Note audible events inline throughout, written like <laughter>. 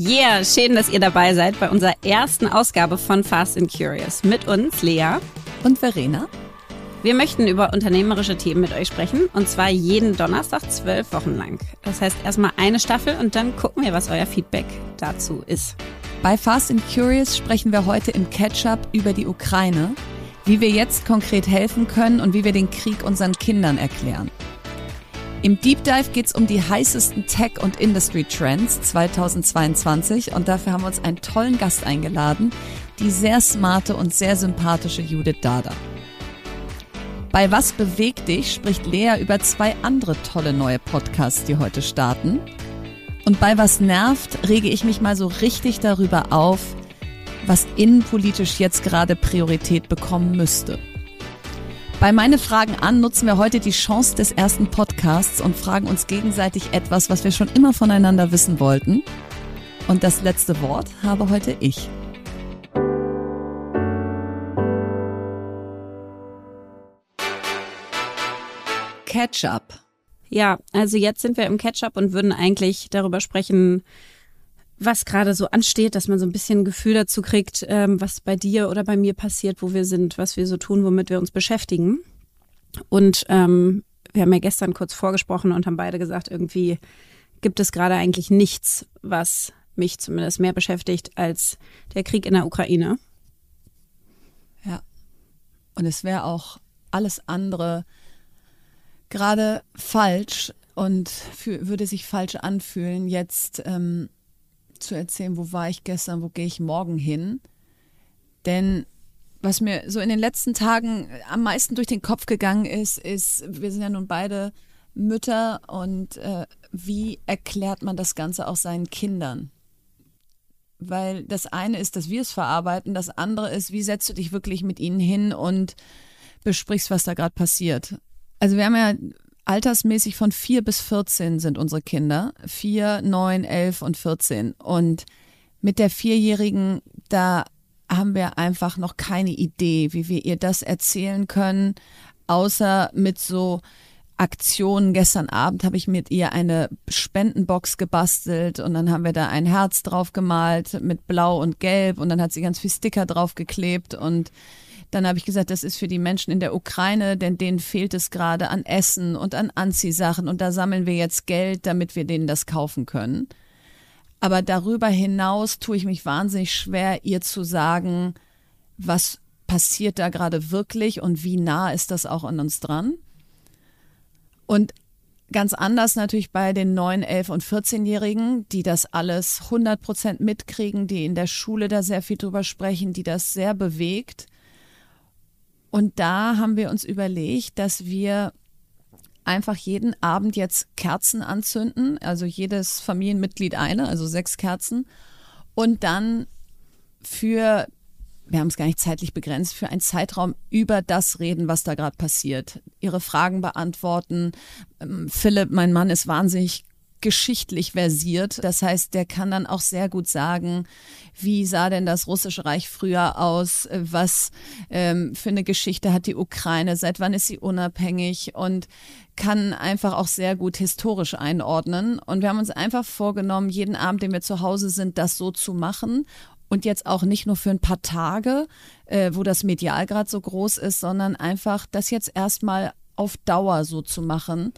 Yeah, schön, dass ihr dabei seid bei unserer ersten Ausgabe von Fast and Curious. Mit uns Lea und Verena. Wir möchten über unternehmerische Themen mit euch sprechen und zwar jeden Donnerstag zwölf Wochen lang. Das heißt erstmal eine Staffel und dann gucken wir, was euer Feedback dazu ist. Bei Fast and Curious sprechen wir heute im Catch-up über die Ukraine, wie wir jetzt konkret helfen können und wie wir den Krieg unseren Kindern erklären. Im Deep Dive geht es um die heißesten Tech- und Industry-Trends 2022 und dafür haben wir uns einen tollen Gast eingeladen, die sehr smarte und sehr sympathische Judith Dada. Bei Was bewegt dich spricht Lea über zwei andere tolle neue Podcasts, die heute starten. Und bei Was nervt rege ich mich mal so richtig darüber auf, was innenpolitisch jetzt gerade Priorität bekommen müsste. Bei Meine Fragen an nutzen wir heute die Chance des ersten Podcasts und fragen uns gegenseitig etwas, was wir schon immer voneinander wissen wollten. Und das letzte Wort habe heute ich. Catch-up. Ja, also jetzt sind wir im Catch-up und würden eigentlich darüber sprechen, was gerade so ansteht, dass man so ein bisschen ein Gefühl dazu kriegt, ähm, was bei dir oder bei mir passiert, wo wir sind, was wir so tun, womit wir uns beschäftigen. Und ähm, wir haben ja gestern kurz vorgesprochen und haben beide gesagt, irgendwie gibt es gerade eigentlich nichts, was mich zumindest mehr beschäftigt als der Krieg in der Ukraine. Ja. Und es wäre auch alles andere gerade falsch und für, würde sich falsch anfühlen, jetzt ähm, zu erzählen, wo war ich gestern, wo gehe ich morgen hin. Denn was mir so in den letzten Tagen am meisten durch den Kopf gegangen ist, ist, wir sind ja nun beide Mütter und äh, wie erklärt man das Ganze auch seinen Kindern? Weil das eine ist, dass wir es verarbeiten, das andere ist, wie setzt du dich wirklich mit ihnen hin und besprichst, was da gerade passiert. Also wir haben ja altersmäßig von vier bis 14 sind unsere Kinder. Vier, neun, elf und 14. Und mit der Vierjährigen, da haben wir einfach noch keine Idee, wie wir ihr das erzählen können, außer mit so Aktionen. Gestern Abend habe ich mit ihr eine Spendenbox gebastelt und dann haben wir da ein Herz drauf gemalt mit Blau und Gelb und dann hat sie ganz viel Sticker drauf geklebt und dann habe ich gesagt, das ist für die Menschen in der Ukraine, denn denen fehlt es gerade an Essen und an Anziehsachen und da sammeln wir jetzt Geld, damit wir denen das kaufen können. Aber darüber hinaus tue ich mich wahnsinnig schwer, ihr zu sagen, was passiert da gerade wirklich und wie nah ist das auch an uns dran. Und ganz anders natürlich bei den 9, 11 und 14-Jährigen, die das alles 100 Prozent mitkriegen, die in der Schule da sehr viel drüber sprechen, die das sehr bewegt. Und da haben wir uns überlegt, dass wir einfach jeden Abend jetzt Kerzen anzünden, also jedes Familienmitglied eine, also sechs Kerzen. Und dann für, wir haben es gar nicht zeitlich begrenzt, für einen Zeitraum über das reden, was da gerade passiert. Ihre Fragen beantworten. Ähm, Philipp, mein Mann, ist wahnsinnig geschichtlich versiert. Das heißt, der kann dann auch sehr gut sagen, wie sah denn das russische Reich früher aus, was ähm, für eine Geschichte hat die Ukraine, seit wann ist sie unabhängig? Und kann einfach auch sehr gut historisch einordnen. Und wir haben uns einfach vorgenommen, jeden Abend, den wir zu Hause sind, das so zu machen. Und jetzt auch nicht nur für ein paar Tage, äh, wo das Medial gerade so groß ist, sondern einfach das jetzt erstmal auf Dauer so zu machen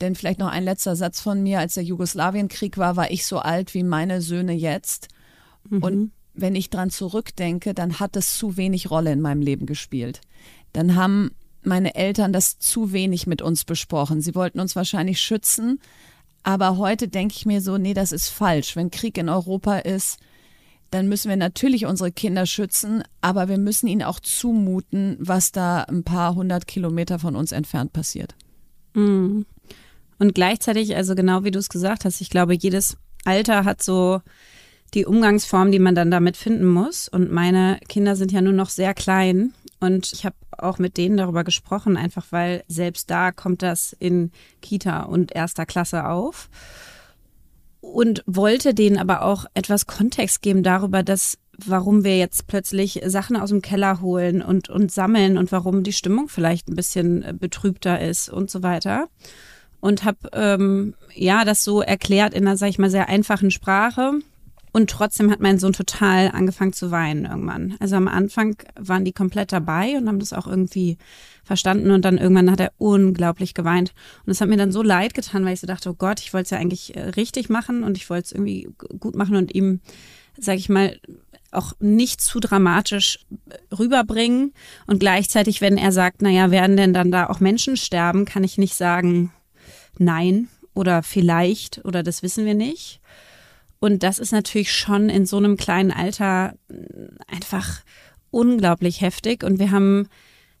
denn vielleicht noch ein letzter Satz von mir. Als der Jugoslawienkrieg war, war ich so alt wie meine Söhne jetzt. Mhm. Und wenn ich dran zurückdenke, dann hat es zu wenig Rolle in meinem Leben gespielt. Dann haben meine Eltern das zu wenig mit uns besprochen. Sie wollten uns wahrscheinlich schützen. Aber heute denke ich mir so, nee, das ist falsch. Wenn Krieg in Europa ist, dann müssen wir natürlich unsere Kinder schützen, aber wir müssen ihnen auch zumuten, was da ein paar hundert Kilometer von uns entfernt passiert. Mhm. Und gleichzeitig, also genau wie du es gesagt hast, ich glaube, jedes Alter hat so die Umgangsform, die man dann damit finden muss. Und meine Kinder sind ja nur noch sehr klein. Und ich habe auch mit denen darüber gesprochen, einfach weil selbst da kommt das in Kita und erster Klasse auf. Und wollte denen aber auch etwas Kontext geben darüber, dass warum wir jetzt plötzlich Sachen aus dem Keller holen und, und sammeln und warum die Stimmung vielleicht ein bisschen betrübter ist und so weiter und habe ähm, ja das so erklärt in einer, sag ich mal, sehr einfachen Sprache Und trotzdem hat mein Sohn total angefangen zu weinen irgendwann. Also am Anfang waren die komplett dabei und haben das auch irgendwie verstanden und dann irgendwann hat er unglaublich geweint. Und es hat mir dann so leid getan, weil ich so dachte, oh Gott, ich wollte es ja eigentlich äh, richtig machen und ich wollte es irgendwie gut machen und ihm, sag ich mal, auch nicht zu dramatisch äh, rüberbringen. Und gleichzeitig, wenn er sagt, naja, werden denn dann da auch Menschen sterben, kann ich nicht sagen, nein oder vielleicht oder das wissen wir nicht. Und das ist natürlich schon in so einem kleinen Alter einfach unglaublich heftig. Und wir haben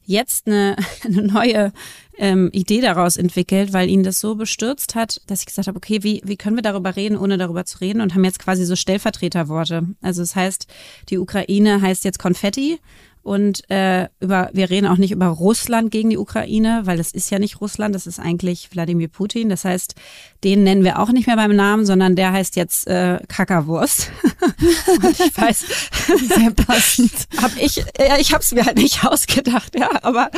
jetzt eine, <laughs> eine neue ähm, Idee daraus entwickelt, weil ihn das so bestürzt hat, dass ich gesagt habe, okay, wie, wie können wir darüber reden, ohne darüber zu reden und haben jetzt quasi so Stellvertreterworte. Also es das heißt, die Ukraine heißt jetzt Konfetti und äh, über, wir reden auch nicht über Russland gegen die Ukraine, weil das ist ja nicht Russland, das ist eigentlich Wladimir Putin. Das heißt, den nennen wir auch nicht mehr beim Namen, sondern der heißt jetzt äh, Kackerwurst. <laughs> ich weiß, sehr passend. Hab ich, ja, ich habe es mir halt nicht ausgedacht, ja, aber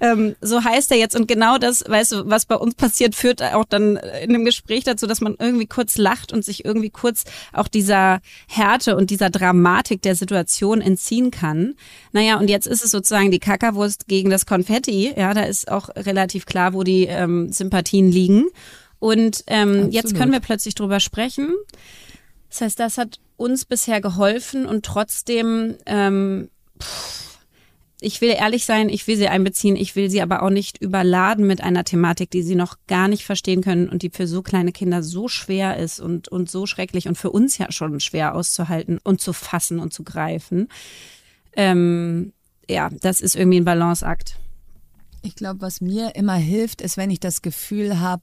ähm, so heißt er jetzt. Und genau das, weißt du, was bei uns passiert, führt auch dann in dem Gespräch dazu, dass man irgendwie kurz lacht und sich irgendwie kurz auch dieser Härte und dieser Dramatik der Situation entziehen kann. Naja, und jetzt ist es sozusagen die Kackerwurst gegen das Konfetti. Ja, da ist auch relativ klar, wo die ähm, Sympathien liegen. Und ähm, jetzt können wir plötzlich drüber sprechen. Das heißt, das hat uns bisher geholfen und trotzdem, ähm, pff, ich will ehrlich sein, ich will sie einbeziehen, ich will sie aber auch nicht überladen mit einer Thematik, die sie noch gar nicht verstehen können und die für so kleine Kinder so schwer ist und, und so schrecklich und für uns ja schon schwer auszuhalten und zu fassen und zu greifen ähm, ja, das ist irgendwie ein Balanceakt. Ich glaube, was mir immer hilft, ist, wenn ich das Gefühl habe,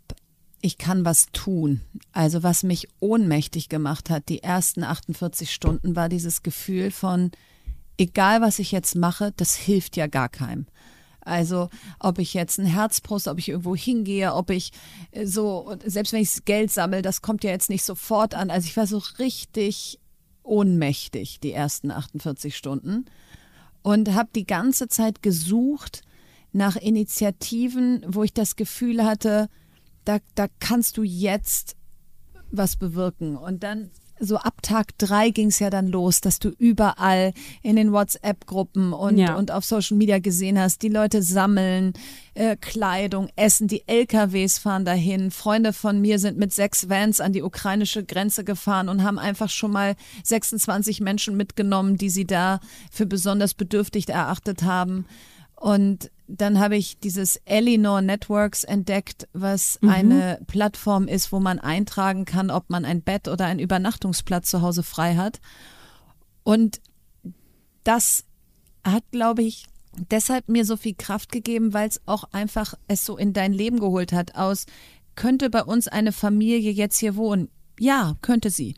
ich kann was tun. Also was mich ohnmächtig gemacht hat, die ersten 48 Stunden, war dieses Gefühl von, egal was ich jetzt mache, das hilft ja gar keinem. Also ob ich jetzt ein Herzbrust, ob ich irgendwo hingehe, ob ich äh, so, selbst wenn ich Geld sammle, das kommt ja jetzt nicht sofort an. Also ich war so richtig ohnmächtig die ersten 48 Stunden und habe die ganze Zeit gesucht nach Initiativen, wo ich das Gefühl hatte, da, da kannst du jetzt was bewirken. Und dann so ab Tag drei ging es ja dann los, dass du überall in den WhatsApp-Gruppen und, ja. und auf Social Media gesehen hast, die Leute sammeln äh, Kleidung, Essen, die LKWs fahren dahin. Freunde von mir sind mit sechs Vans an die ukrainische Grenze gefahren und haben einfach schon mal 26 Menschen mitgenommen, die sie da für besonders bedürftig erachtet haben. Und dann habe ich dieses Elinor Networks entdeckt, was mhm. eine Plattform ist, wo man eintragen kann, ob man ein Bett oder einen Übernachtungsplatz zu Hause frei hat. Und das hat, glaube ich, deshalb mir so viel Kraft gegeben, weil es auch einfach es so in dein Leben geholt hat aus, könnte bei uns eine Familie jetzt hier wohnen? Ja, könnte sie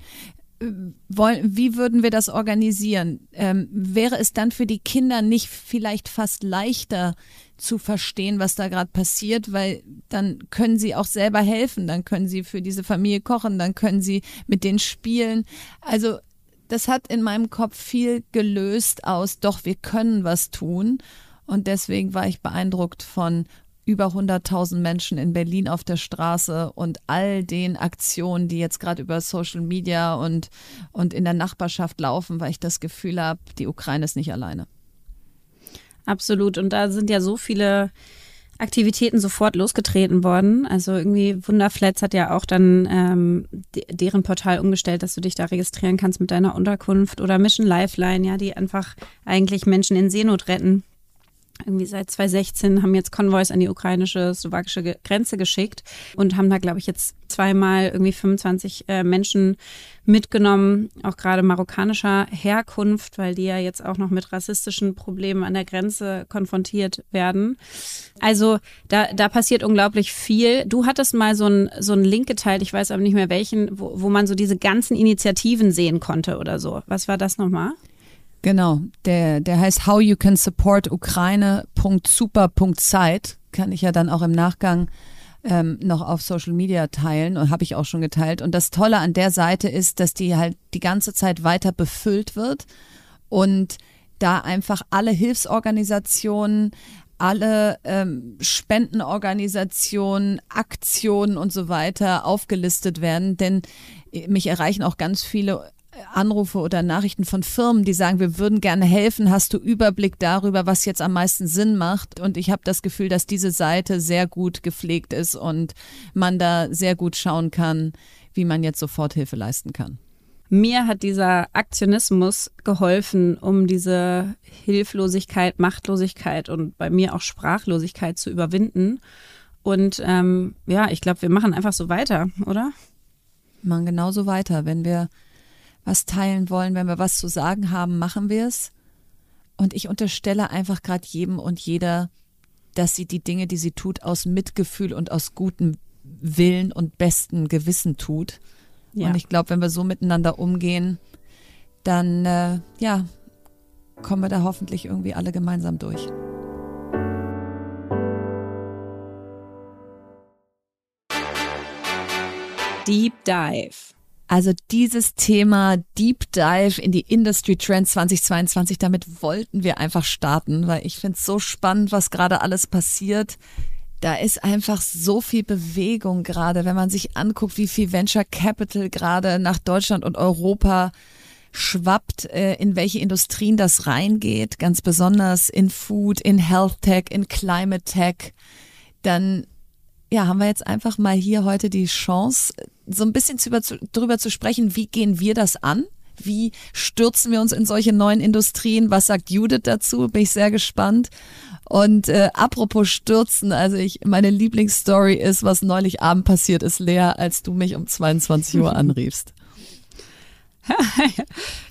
wollen, wie würden wir das organisieren? Ähm, wäre es dann für die Kinder nicht vielleicht fast leichter zu verstehen, was da gerade passiert, weil dann können sie auch selber helfen, dann können sie für diese Familie kochen, dann können sie mit denen spielen. Also das hat in meinem Kopf viel gelöst aus, doch wir können was tun. Und deswegen war ich beeindruckt von über 100.000 Menschen in Berlin auf der Straße und all den Aktionen, die jetzt gerade über Social Media und, und in der Nachbarschaft laufen, weil ich das Gefühl habe, die Ukraine ist nicht alleine. Absolut. Und da sind ja so viele Aktivitäten sofort losgetreten worden. Also irgendwie Wunderflats hat ja auch dann ähm, deren Portal umgestellt, dass du dich da registrieren kannst mit deiner Unterkunft oder Mission Lifeline, ja, die einfach eigentlich Menschen in Seenot retten irgendwie seit 2016 haben jetzt Konvois an die ukrainische, slowakische Grenze geschickt und haben da, glaube ich, jetzt zweimal irgendwie 25 äh, Menschen mitgenommen, auch gerade marokkanischer Herkunft, weil die ja jetzt auch noch mit rassistischen Problemen an der Grenze konfrontiert werden. Also da, da passiert unglaublich viel. Du hattest mal so einen so Link geteilt, ich weiß aber nicht mehr welchen, wo, wo man so diese ganzen Initiativen sehen konnte oder so. Was war das nochmal? Genau, der, der heißt How You Can Support Ukraine.super.site. Kann ich ja dann auch im Nachgang ähm, noch auf Social Media teilen und habe ich auch schon geteilt. Und das Tolle an der Seite ist, dass die halt die ganze Zeit weiter befüllt wird und da einfach alle Hilfsorganisationen, alle ähm, Spendenorganisationen, Aktionen und so weiter aufgelistet werden. Denn mich erreichen auch ganz viele Anrufe oder Nachrichten von Firmen, die sagen, wir würden gerne helfen. Hast du Überblick darüber, was jetzt am meisten Sinn macht? Und ich habe das Gefühl, dass diese Seite sehr gut gepflegt ist und man da sehr gut schauen kann, wie man jetzt Soforthilfe leisten kann. Mir hat dieser Aktionismus geholfen, um diese Hilflosigkeit, Machtlosigkeit und bei mir auch Sprachlosigkeit zu überwinden. Und ähm, ja, ich glaube, wir machen einfach so weiter, oder? Machen genauso weiter. Wenn wir was teilen wollen, wenn wir was zu sagen haben, machen wir es. Und ich unterstelle einfach gerade jedem und jeder, dass sie die Dinge, die sie tut, aus Mitgefühl und aus gutem Willen und bestem Gewissen tut. Ja. Und ich glaube, wenn wir so miteinander umgehen, dann äh, ja, kommen wir da hoffentlich irgendwie alle gemeinsam durch. Deep Dive. Also dieses Thema Deep Dive in die Industry Trends 2022, damit wollten wir einfach starten, weil ich finde es so spannend, was gerade alles passiert. Da ist einfach so viel Bewegung gerade, wenn man sich anguckt, wie viel Venture Capital gerade nach Deutschland und Europa schwappt, äh, in welche Industrien das reingeht, ganz besonders in Food, in Health Tech, in Climate Tech, dann ja, haben wir jetzt einfach mal hier heute die Chance, so ein bisschen zu, drüber zu sprechen, wie gehen wir das an? Wie stürzen wir uns in solche neuen Industrien? Was sagt Judith dazu? Bin ich sehr gespannt. Und äh, apropos Stürzen, also ich, meine Lieblingsstory ist, was neulich Abend passiert ist, Lea, als du mich um 22 Uhr anriefst. <laughs>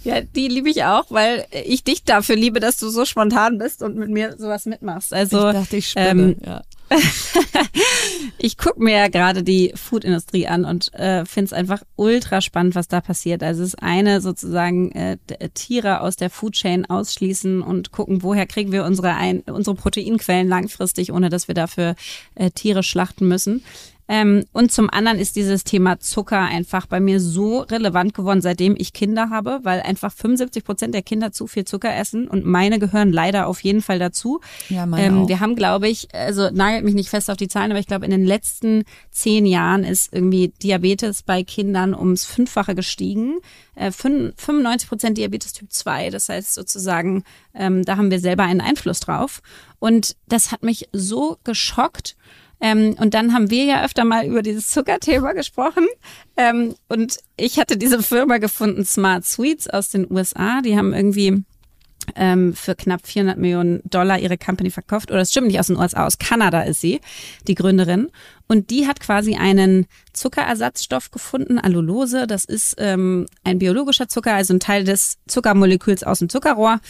ja, die liebe ich auch, weil ich dich dafür liebe, dass du so spontan bist und mit mir sowas mitmachst. Also ich dachte, ich spinne, ähm, ja. <laughs> ich gucke mir ja gerade die Foodindustrie an und äh, finde es einfach ultra spannend, was da passiert. Also es ist eine sozusagen äh, Tiere aus der Foodchain ausschließen und gucken, woher kriegen wir unsere, ein, unsere Proteinquellen langfristig, ohne dass wir dafür äh, Tiere schlachten müssen. Ähm, und zum anderen ist dieses Thema Zucker einfach bei mir so relevant geworden, seitdem ich Kinder habe, weil einfach 75 Prozent der Kinder zu viel Zucker essen und meine gehören leider auf jeden Fall dazu. Ja, meine ähm, auch. Wir haben, glaube ich, also nagelt mich nicht fest auf die Zahlen, aber ich glaube, in den letzten zehn Jahren ist irgendwie Diabetes bei Kindern ums Fünffache gestiegen. Äh, 95 Prozent Diabetes Typ 2. Das heißt sozusagen, ähm, da haben wir selber einen Einfluss drauf. Und das hat mich so geschockt. Ähm, und dann haben wir ja öfter mal über dieses Zuckerthema gesprochen. Ähm, und ich hatte diese Firma gefunden, Smart Sweets aus den USA. Die haben irgendwie ähm, für knapp 400 Millionen Dollar ihre Company verkauft. Oder es stimmt nicht aus den USA, aus Kanada ist sie, die Gründerin. Und die hat quasi einen Zuckerersatzstoff gefunden, Allulose. Das ist ähm, ein biologischer Zucker, also ein Teil des Zuckermoleküls aus dem Zuckerrohr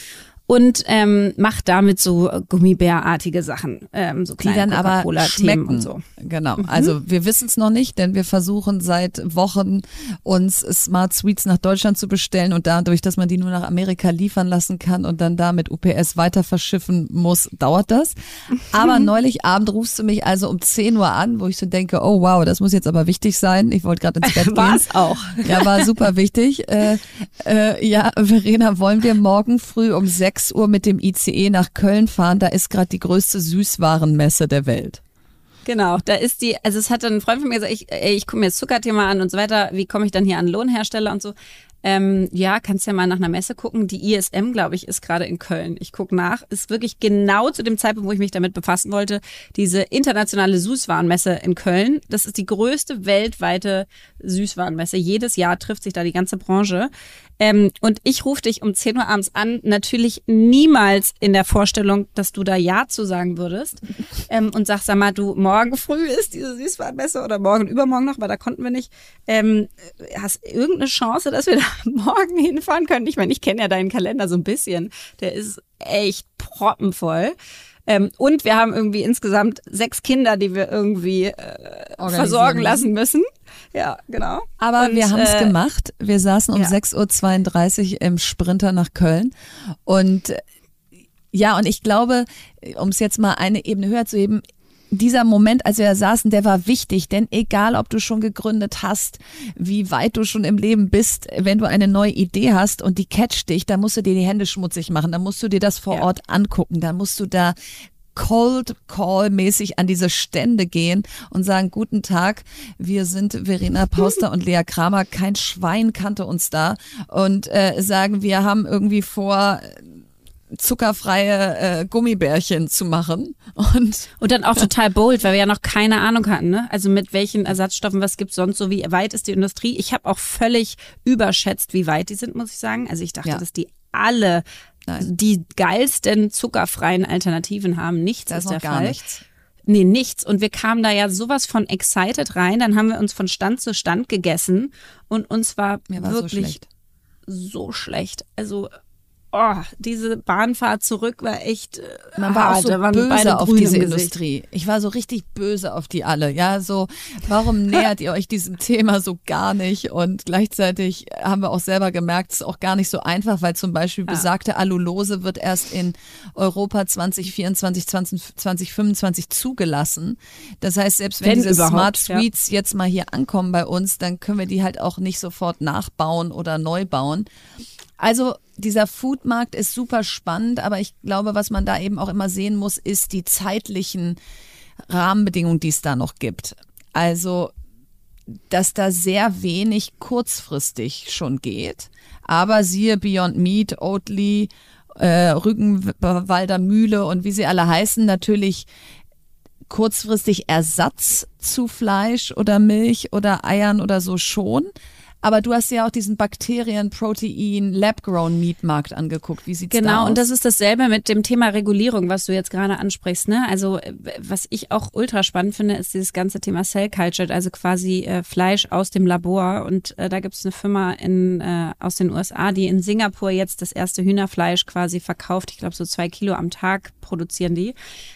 und ähm, macht damit so Gummibärartige Sachen, ähm, so kleine die dann aber schmecken und so. Genau. Mhm. Also wir wissen es noch nicht, denn wir versuchen seit Wochen uns Smart Sweets nach Deutschland zu bestellen und dadurch, dass man die nur nach Amerika liefern lassen kann und dann da mit UPS weiter verschiffen muss, dauert das. Aber <laughs> neulich Abend rufst du mich also um 10 Uhr an, wo ich so denke, oh wow, das muss jetzt aber wichtig sein. Ich wollte gerade ins Bett <laughs> gehen. War es auch. Ja, war super wichtig. Äh, äh, ja, Verena, wollen wir morgen früh um 6 6 Uhr mit dem ICE nach Köln fahren, da ist gerade die größte Süßwarenmesse der Welt. Genau, da ist die, also es hat ein Freund von mir gesagt, ich, ich gucke mir das Zuckerthema an und so weiter, wie komme ich dann hier an Lohnhersteller und so. Ähm, ja, kannst ja mal nach einer Messe gucken. Die ISM, glaube ich, ist gerade in Köln. Ich gucke nach. Ist wirklich genau zu dem Zeitpunkt, wo ich mich damit befassen wollte, diese internationale Süßwarenmesse in Köln. Das ist die größte weltweite Süßwarenmesse. Jedes Jahr trifft sich da die ganze Branche. Ähm, und ich rufe dich um 10 Uhr abends an, natürlich niemals in der Vorstellung, dass du da Ja zu sagen würdest. <laughs> Ähm, und sag, sag mal, du, morgen früh ist diese Süßwarenmesse oder morgen übermorgen noch, weil da konnten wir nicht. Ähm, hast irgendeine Chance, dass wir <laughs> da morgen hinfahren können? Ich meine, ich kenne ja deinen Kalender so ein bisschen. Der ist echt proppenvoll. Ähm, und wir haben irgendwie insgesamt sechs Kinder, die wir irgendwie äh, versorgen lassen müssen. Ja, genau. Aber und, wir haben es äh, gemacht. Wir saßen um ja. 6.32 Uhr im Sprinter nach Köln. Und äh, ja, und ich glaube, um es jetzt mal eine Ebene höher zu heben, dieser Moment, als wir da saßen, der war wichtig, denn egal, ob du schon gegründet hast, wie weit du schon im Leben bist, wenn du eine neue Idee hast und die catcht dich, dann musst du dir die Hände schmutzig machen, dann musst du dir das vor ja. Ort angucken, dann musst du da Cold Call mäßig an diese Stände gehen und sagen, guten Tag, wir sind Verena Pauster und Lea Kramer, kein Schwein kannte uns da. Und äh, sagen, wir haben irgendwie vor, zuckerfreie äh, Gummibärchen zu machen. Und, und dann auch total bold, weil wir ja noch keine Ahnung hatten, ne? Also mit welchen Ersatzstoffen, was gibt's sonst so, wie weit ist die Industrie? Ich habe auch völlig überschätzt, wie weit die sind, muss ich sagen. Also ich dachte, ja. dass die alle Nein. die geilsten zuckerfreien Alternativen haben. Nichts das ist, der Fall. Nichts. Nee, nichts. Und wir kamen da ja sowas von excited rein. Dann haben wir uns von Stand zu Stand gegessen und uns war, war wirklich so schlecht. so schlecht. Also oh, diese Bahnfahrt zurück war echt. Äh, Man war auch so waren böse auf diese Industrie. Ich war so richtig böse auf die alle. Ja, so, warum nähert ihr euch diesem Thema so gar nicht? Und gleichzeitig haben wir auch selber gemerkt, es ist auch gar nicht so einfach, weil zum Beispiel ja. besagte Allulose wird erst in Europa 2024, 20, 2025 zugelassen. Das heißt, selbst wenn, wenn diese Smart Suites ja. jetzt mal hier ankommen bei uns, dann können wir die halt auch nicht sofort nachbauen oder neu bauen. Also dieser Foodmarkt ist super spannend, aber ich glaube, was man da eben auch immer sehen muss, ist die zeitlichen Rahmenbedingungen, die es da noch gibt. Also, dass da sehr wenig kurzfristig schon geht. Aber siehe Beyond Meat, Oatly, äh, Rügenwalder Mühle und wie sie alle heißen, natürlich kurzfristig Ersatz zu Fleisch oder Milch oder Eiern oder so schon. Aber du hast ja auch diesen Bakterien, Protein, Lab-Grown Meat Markt angeguckt. Wie sieht's genau, da aus? Genau, und das ist dasselbe mit dem Thema Regulierung, was du jetzt gerade ansprichst. Ne? Also was ich auch ultra spannend finde, ist dieses ganze Thema Cell Culture, also quasi äh, Fleisch aus dem Labor. Und äh, da gibt es eine Firma in, äh, aus den USA, die in Singapur jetzt das erste Hühnerfleisch quasi verkauft. Ich glaube, so zwei Kilo am Tag produzieren die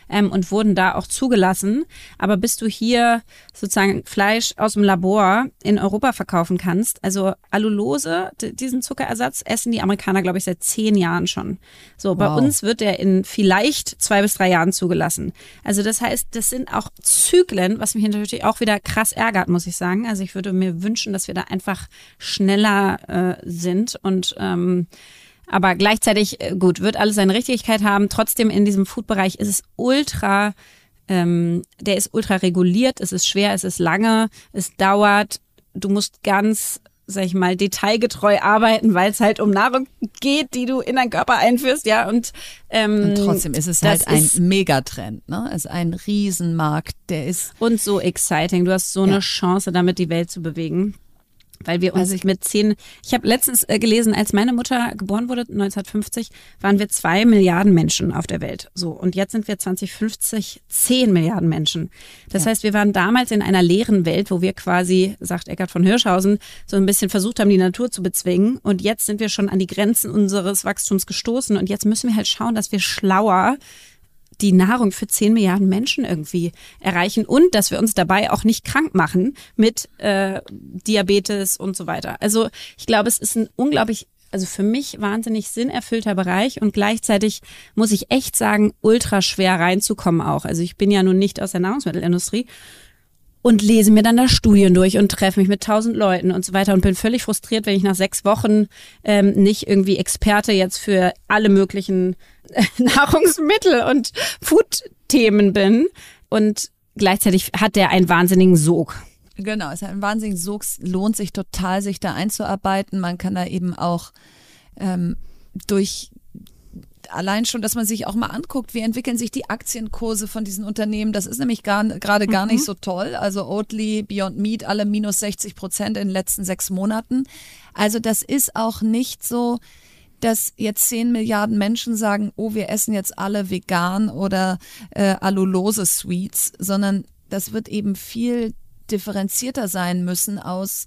ähm, und wurden da auch zugelassen. Aber bis du hier sozusagen Fleisch aus dem Labor in Europa verkaufen kannst, also Allulose, diesen Zuckerersatz, essen die Amerikaner, glaube ich, seit zehn Jahren schon. So, wow. bei uns wird der in vielleicht zwei bis drei Jahren zugelassen. Also das heißt, das sind auch Zyklen, was mich natürlich auch wieder krass ärgert, muss ich sagen. Also ich würde mir wünschen, dass wir da einfach schneller äh, sind und ähm, aber gleichzeitig, äh, gut, wird alles seine Richtigkeit haben. Trotzdem in diesem Food-Bereich ist es ultra, ähm, der ist ultra reguliert, es ist schwer, es ist lange, es dauert. Du musst ganz sag ich mal, detailgetreu arbeiten, weil es halt um Nahrung geht, die du in deinen Körper einführst, ja. Und, ähm, und trotzdem ist es halt ein Megatrend, ne? Es ist ein Riesenmarkt, der ist. Und so exciting. Du hast so ja. eine Chance, damit die Welt zu bewegen. Weil wir uns also mit zehn, ich habe letztens äh, gelesen, als meine Mutter geboren wurde, 1950, waren wir zwei Milliarden Menschen auf der Welt. So, und jetzt sind wir 2050 zehn Milliarden Menschen. Das ja. heißt, wir waren damals in einer leeren Welt, wo wir quasi, sagt Eckart von Hirschhausen, so ein bisschen versucht haben, die Natur zu bezwingen. Und jetzt sind wir schon an die Grenzen unseres Wachstums gestoßen. Und jetzt müssen wir halt schauen, dass wir schlauer die Nahrung für 10 Milliarden Menschen irgendwie erreichen und dass wir uns dabei auch nicht krank machen mit äh, Diabetes und so weiter. Also ich glaube, es ist ein unglaublich also für mich wahnsinnig sinnerfüllter Bereich und gleichzeitig muss ich echt sagen, ultra schwer reinzukommen auch. Also ich bin ja nun nicht aus der Nahrungsmittelindustrie und lese mir dann da Studien durch und treffe mich mit tausend Leuten und so weiter und bin völlig frustriert, wenn ich nach sechs Wochen ähm, nicht irgendwie Experte jetzt für alle möglichen <laughs> Nahrungsmittel und Food-Themen bin. Und gleichzeitig hat der einen wahnsinnigen Sog. Genau, es hat einen wahnsinnigen Sog. Es lohnt sich total, sich da einzuarbeiten. Man kann da eben auch ähm, durch allein schon, dass man sich auch mal anguckt, wie entwickeln sich die Aktienkurse von diesen Unternehmen. Das ist nämlich gerade gar mhm. nicht so toll. Also Oatly, Beyond Meat, alle minus 60 Prozent in den letzten sechs Monaten. Also das ist auch nicht so, dass jetzt zehn Milliarden Menschen sagen, oh, wir essen jetzt alle vegan oder äh, allulose Sweets, sondern das wird eben viel differenzierter sein müssen aus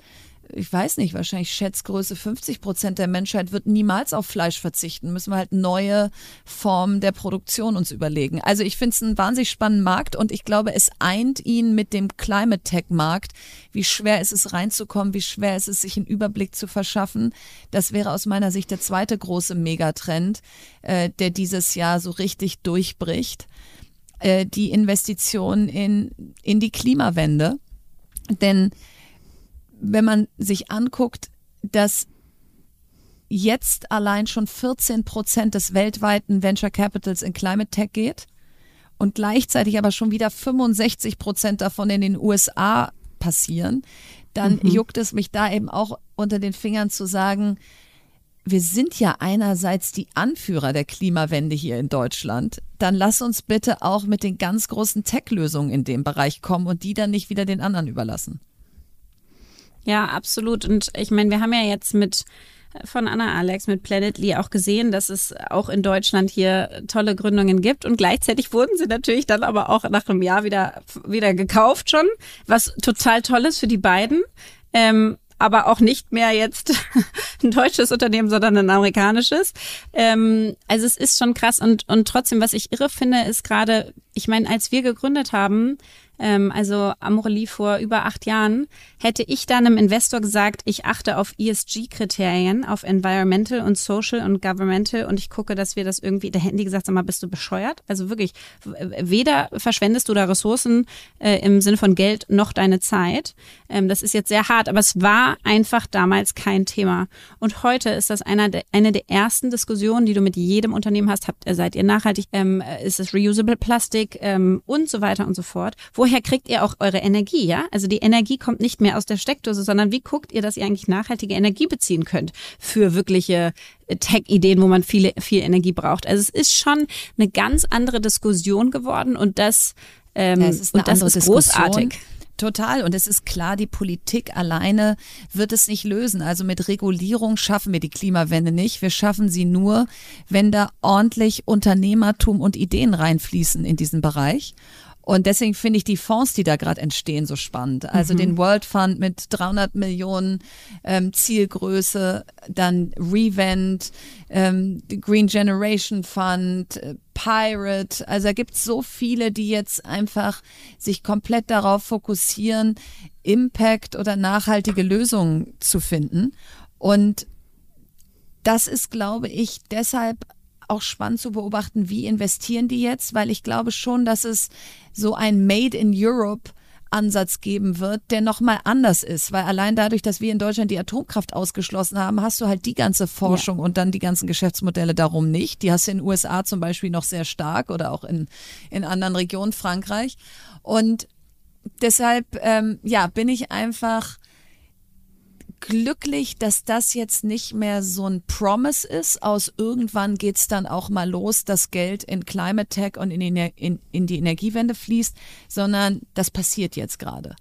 ich weiß nicht, wahrscheinlich Schätzgröße 50 Prozent der Menschheit wird niemals auf Fleisch verzichten. Müssen wir halt neue Formen der Produktion uns überlegen. Also ich finde es einen wahnsinnig spannenden Markt und ich glaube, es eint ihn mit dem Climate Tech Markt. Wie schwer ist es reinzukommen? Wie schwer ist es, sich einen Überblick zu verschaffen? Das wäre aus meiner Sicht der zweite große Megatrend, äh, der dieses Jahr so richtig durchbricht. Äh, die Investition in, in die Klimawende. Denn wenn man sich anguckt, dass jetzt allein schon 14 Prozent des weltweiten Venture Capitals in Climate Tech geht und gleichzeitig aber schon wieder 65 Prozent davon in den USA passieren, dann mhm. juckt es mich da eben auch unter den Fingern zu sagen, wir sind ja einerseits die Anführer der Klimawende hier in Deutschland. Dann lass uns bitte auch mit den ganz großen Tech-Lösungen in dem Bereich kommen und die dann nicht wieder den anderen überlassen. Ja, absolut. Und ich meine, wir haben ja jetzt mit von Anna Alex mit Planetly auch gesehen, dass es auch in Deutschland hier tolle Gründungen gibt. Und gleichzeitig wurden sie natürlich dann aber auch nach einem Jahr wieder, wieder gekauft schon, was total toll ist für die beiden. Ähm, aber auch nicht mehr jetzt <laughs> ein deutsches Unternehmen, sondern ein amerikanisches. Ähm, also es ist schon krass und, und trotzdem, was ich irre finde, ist gerade, ich meine, als wir gegründet haben, ähm, also Amorelie vor über acht Jahren, hätte ich dann einem Investor gesagt, ich achte auf ESG-Kriterien, auf Environmental und Social und Governmental und ich gucke, dass wir das irgendwie, da hätten die gesagt, sag mal, bist du bescheuert? Also wirklich, weder verschwendest du da Ressourcen äh, im Sinne von Geld noch deine Zeit. Ähm, das ist jetzt sehr hart, aber es war einfach damals kein Thema. Und heute ist das einer der, eine der ersten Diskussionen, die du mit jedem Unternehmen hast. Habt, seid ihr nachhaltig? Ähm, ist es reusable Plastik ähm, und so weiter und so fort? Woher kriegt ihr auch eure Energie? Ja, also die Energie kommt nicht mehr aus der Steckdose, sondern wie guckt ihr, dass ihr eigentlich nachhaltige Energie beziehen könnt für wirkliche äh, Tech-Ideen, wo man viele, viel Energie braucht? Also es ist schon eine ganz andere Diskussion geworden und das, ähm, ja, ist und das ist großartig. Total. Und es ist klar, die Politik alleine wird es nicht lösen. Also mit Regulierung schaffen wir die Klimawende nicht. Wir schaffen sie nur, wenn da ordentlich Unternehmertum und Ideen reinfließen in diesen Bereich. Und deswegen finde ich die Fonds, die da gerade entstehen, so spannend. Also mhm. den World Fund mit 300 Millionen ähm, Zielgröße, dann Revent, ähm, Green Generation Fund, äh, Pirate. Also da gibt es so viele, die jetzt einfach sich komplett darauf fokussieren, Impact oder nachhaltige Lösungen zu finden. Und das ist, glaube ich, deshalb auch spannend zu beobachten, wie investieren die jetzt, weil ich glaube schon, dass es so ein Made in Europe Ansatz geben wird, der nochmal anders ist, weil allein dadurch, dass wir in Deutschland die Atomkraft ausgeschlossen haben, hast du halt die ganze Forschung ja. und dann die ganzen Geschäftsmodelle darum nicht. Die hast du in den USA zum Beispiel noch sehr stark oder auch in, in anderen Regionen Frankreich. Und deshalb, ähm, ja, bin ich einfach glücklich, dass das jetzt nicht mehr so ein Promise ist, aus irgendwann geht's dann auch mal los, dass Geld in Climate Tech und in die, in, in die Energiewende fließt, sondern das passiert jetzt gerade.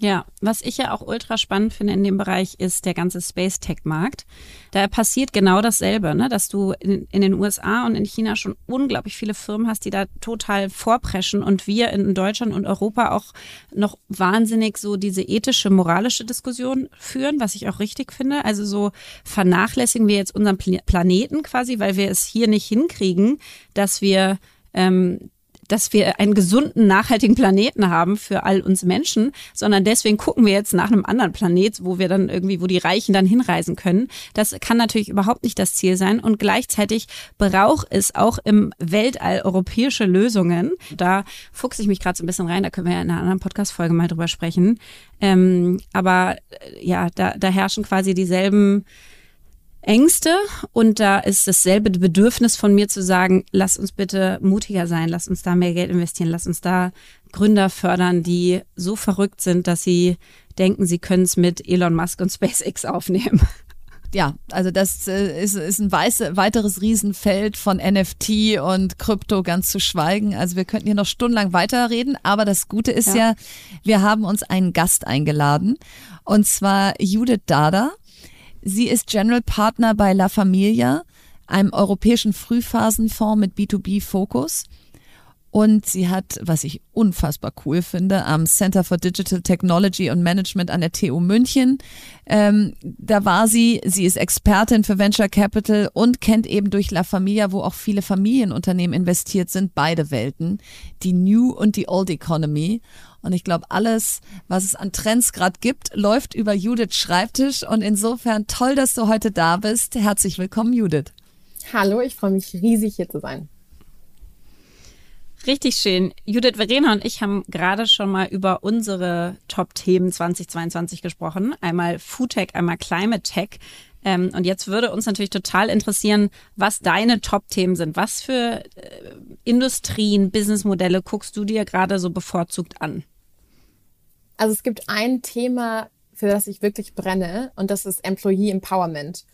Ja, was ich ja auch ultra spannend finde in dem Bereich ist der ganze Space Tech Markt. Da passiert genau dasselbe, ne? dass du in, in, den USA und in China schon unglaublich viele Firmen hast, die da total vorpreschen und wir in Deutschland und Europa auch noch wahnsinnig so diese ethische, moralische Diskussion führen, was ich auch richtig finde. Also so vernachlässigen wir jetzt unseren Planeten quasi, weil wir es hier nicht hinkriegen, dass wir ähm, dass wir einen gesunden, nachhaltigen Planeten haben für all uns Menschen, sondern deswegen gucken wir jetzt nach einem anderen Planet, wo wir dann irgendwie, wo die Reichen dann hinreisen können. Das kann natürlich überhaupt nicht das Ziel sein. Und gleichzeitig braucht es auch im Weltall europäische Lösungen. Da fuchse ich mich gerade so ein bisschen rein, da können wir ja in einer anderen Podcast-Folge mal drüber sprechen. Ähm, aber äh, ja, da, da herrschen quasi dieselben Ängste und da ist dasselbe Bedürfnis von mir zu sagen, lass uns bitte mutiger sein, lass uns da mehr Geld investieren, lass uns da Gründer fördern, die so verrückt sind, dass sie denken, sie können es mit Elon Musk und SpaceX aufnehmen. Ja, also das äh, ist, ist ein weiße, weiteres Riesenfeld von NFT und Krypto ganz zu schweigen. Also wir könnten hier noch stundenlang weiterreden, aber das Gute ist ja, ja wir haben uns einen Gast eingeladen und zwar Judith Dada. Sie ist General Partner bei La Familia, einem europäischen Frühphasenfonds mit B2B-Fokus. Und sie hat, was ich unfassbar cool finde, am Center for Digital Technology und Management an der TU München. Ähm, da war sie, sie ist Expertin für Venture Capital und kennt eben durch La Familia, wo auch viele Familienunternehmen investiert sind, beide Welten, die New und die Old Economy. Und ich glaube, alles, was es an Trends gerade gibt, läuft über Judith Schreibtisch. Und insofern toll, dass du heute da bist. Herzlich willkommen, Judith. Hallo, ich freue mich riesig hier zu sein. Richtig schön. Judith Verena und ich haben gerade schon mal über unsere Top-Themen 2022 gesprochen. Einmal Foodtech, einmal Climate Tech. Ähm, und jetzt würde uns natürlich total interessieren, was deine Top-Themen sind. Was für äh, Industrien, Businessmodelle guckst du dir gerade so bevorzugt an? Also es gibt ein Thema, für das ich wirklich brenne, und das ist Employee Empowerment.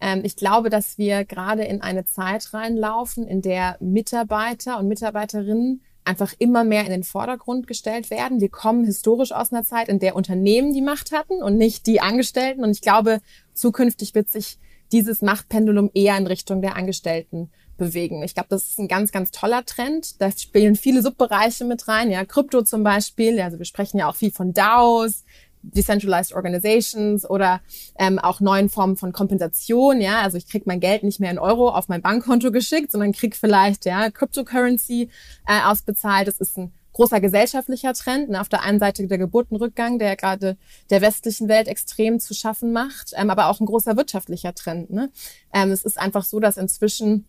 Ähm, ich glaube, dass wir gerade in eine Zeit reinlaufen, in der Mitarbeiter und Mitarbeiterinnen einfach immer mehr in den Vordergrund gestellt werden. Wir kommen historisch aus einer Zeit, in der Unternehmen die Macht hatten und nicht die Angestellten. Und ich glaube, zukünftig wird sich dieses Machtpendulum eher in Richtung der Angestellten bewegen. Ich glaube, das ist ein ganz, ganz toller Trend. Da spielen viele Subbereiche mit rein, ja, Krypto zum Beispiel. Also wir sprechen ja auch viel von DAOs, Decentralized Organizations oder ähm, auch neuen Formen von Kompensation. Ja, also ich krieg mein Geld nicht mehr in Euro auf mein Bankkonto geschickt, sondern krieg vielleicht ja Cryptocurrency äh, ausbezahlt. Das ist ein großer gesellschaftlicher Trend. Und auf der einen Seite der Geburtenrückgang, der gerade der westlichen Welt extrem zu schaffen macht, ähm, aber auch ein großer wirtschaftlicher Trend. Ne? Ähm, es ist einfach so, dass inzwischen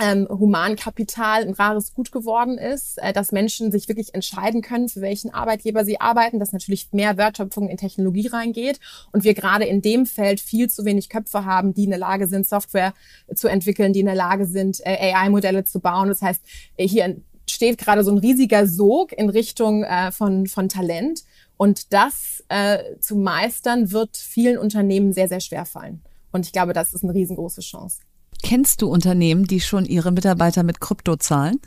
ähm, Humankapital ein rares Gut geworden ist, äh, dass Menschen sich wirklich entscheiden können, für welchen Arbeitgeber sie arbeiten, dass natürlich mehr Wertschöpfung in Technologie reingeht und wir gerade in dem Feld viel zu wenig Köpfe haben, die in der Lage sind, Software zu entwickeln, die in der Lage sind, äh, AI-Modelle zu bauen. Das heißt, äh, hier steht gerade so ein riesiger Sog in Richtung äh, von, von Talent und das äh, zu meistern wird vielen Unternehmen sehr, sehr schwer fallen. Und ich glaube, das ist eine riesengroße Chance. Kennst du Unternehmen, die schon ihre Mitarbeiter mit Krypto zahlen?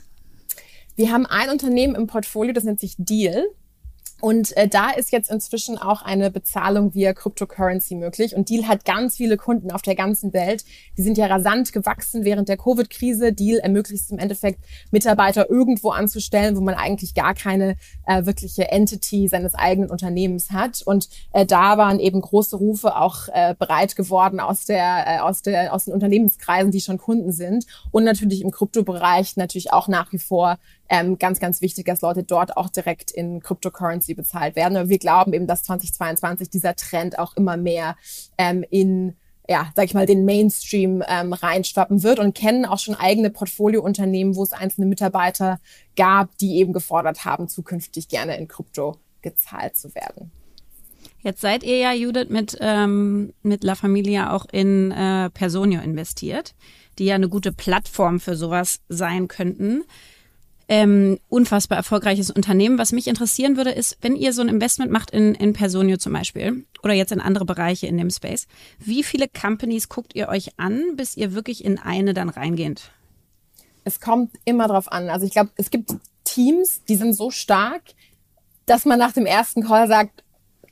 Wir haben ein Unternehmen im Portfolio, das nennt sich Deal. Und äh, da ist jetzt inzwischen auch eine Bezahlung via Cryptocurrency möglich. Und Deal hat ganz viele Kunden auf der ganzen Welt. Die sind ja rasant gewachsen während der Covid-Krise. Deal ermöglicht es im Endeffekt, Mitarbeiter irgendwo anzustellen, wo man eigentlich gar keine äh, wirkliche Entity seines eigenen Unternehmens hat. Und äh, da waren eben große Rufe auch äh, bereit geworden aus der, äh, aus der, aus den Unternehmenskreisen, die schon Kunden sind. Und natürlich im Kryptobereich natürlich auch nach wie vor ähm, ganz, ganz wichtig, dass Leute dort auch direkt in Cryptocurrency bezahlt werden. Aber wir glauben eben, dass 2022 dieser Trend auch immer mehr ähm, in ja, sag ich mal, den Mainstream ähm, reinschwappen wird und kennen auch schon eigene Portfoliounternehmen, wo es einzelne Mitarbeiter gab, die eben gefordert haben, zukünftig gerne in Krypto gezahlt zu werden. Jetzt seid ihr ja, Judith, mit, ähm, mit La Familia auch in äh, Personio investiert, die ja eine gute Plattform für sowas sein könnten ähm, unfassbar erfolgreiches Unternehmen. Was mich interessieren würde, ist, wenn ihr so ein Investment macht in, in Personio zum Beispiel oder jetzt in andere Bereiche in dem Space, wie viele Companies guckt ihr euch an, bis ihr wirklich in eine dann reingeht? Es kommt immer drauf an. Also ich glaube, es gibt Teams, die sind so stark, dass man nach dem ersten Call sagt,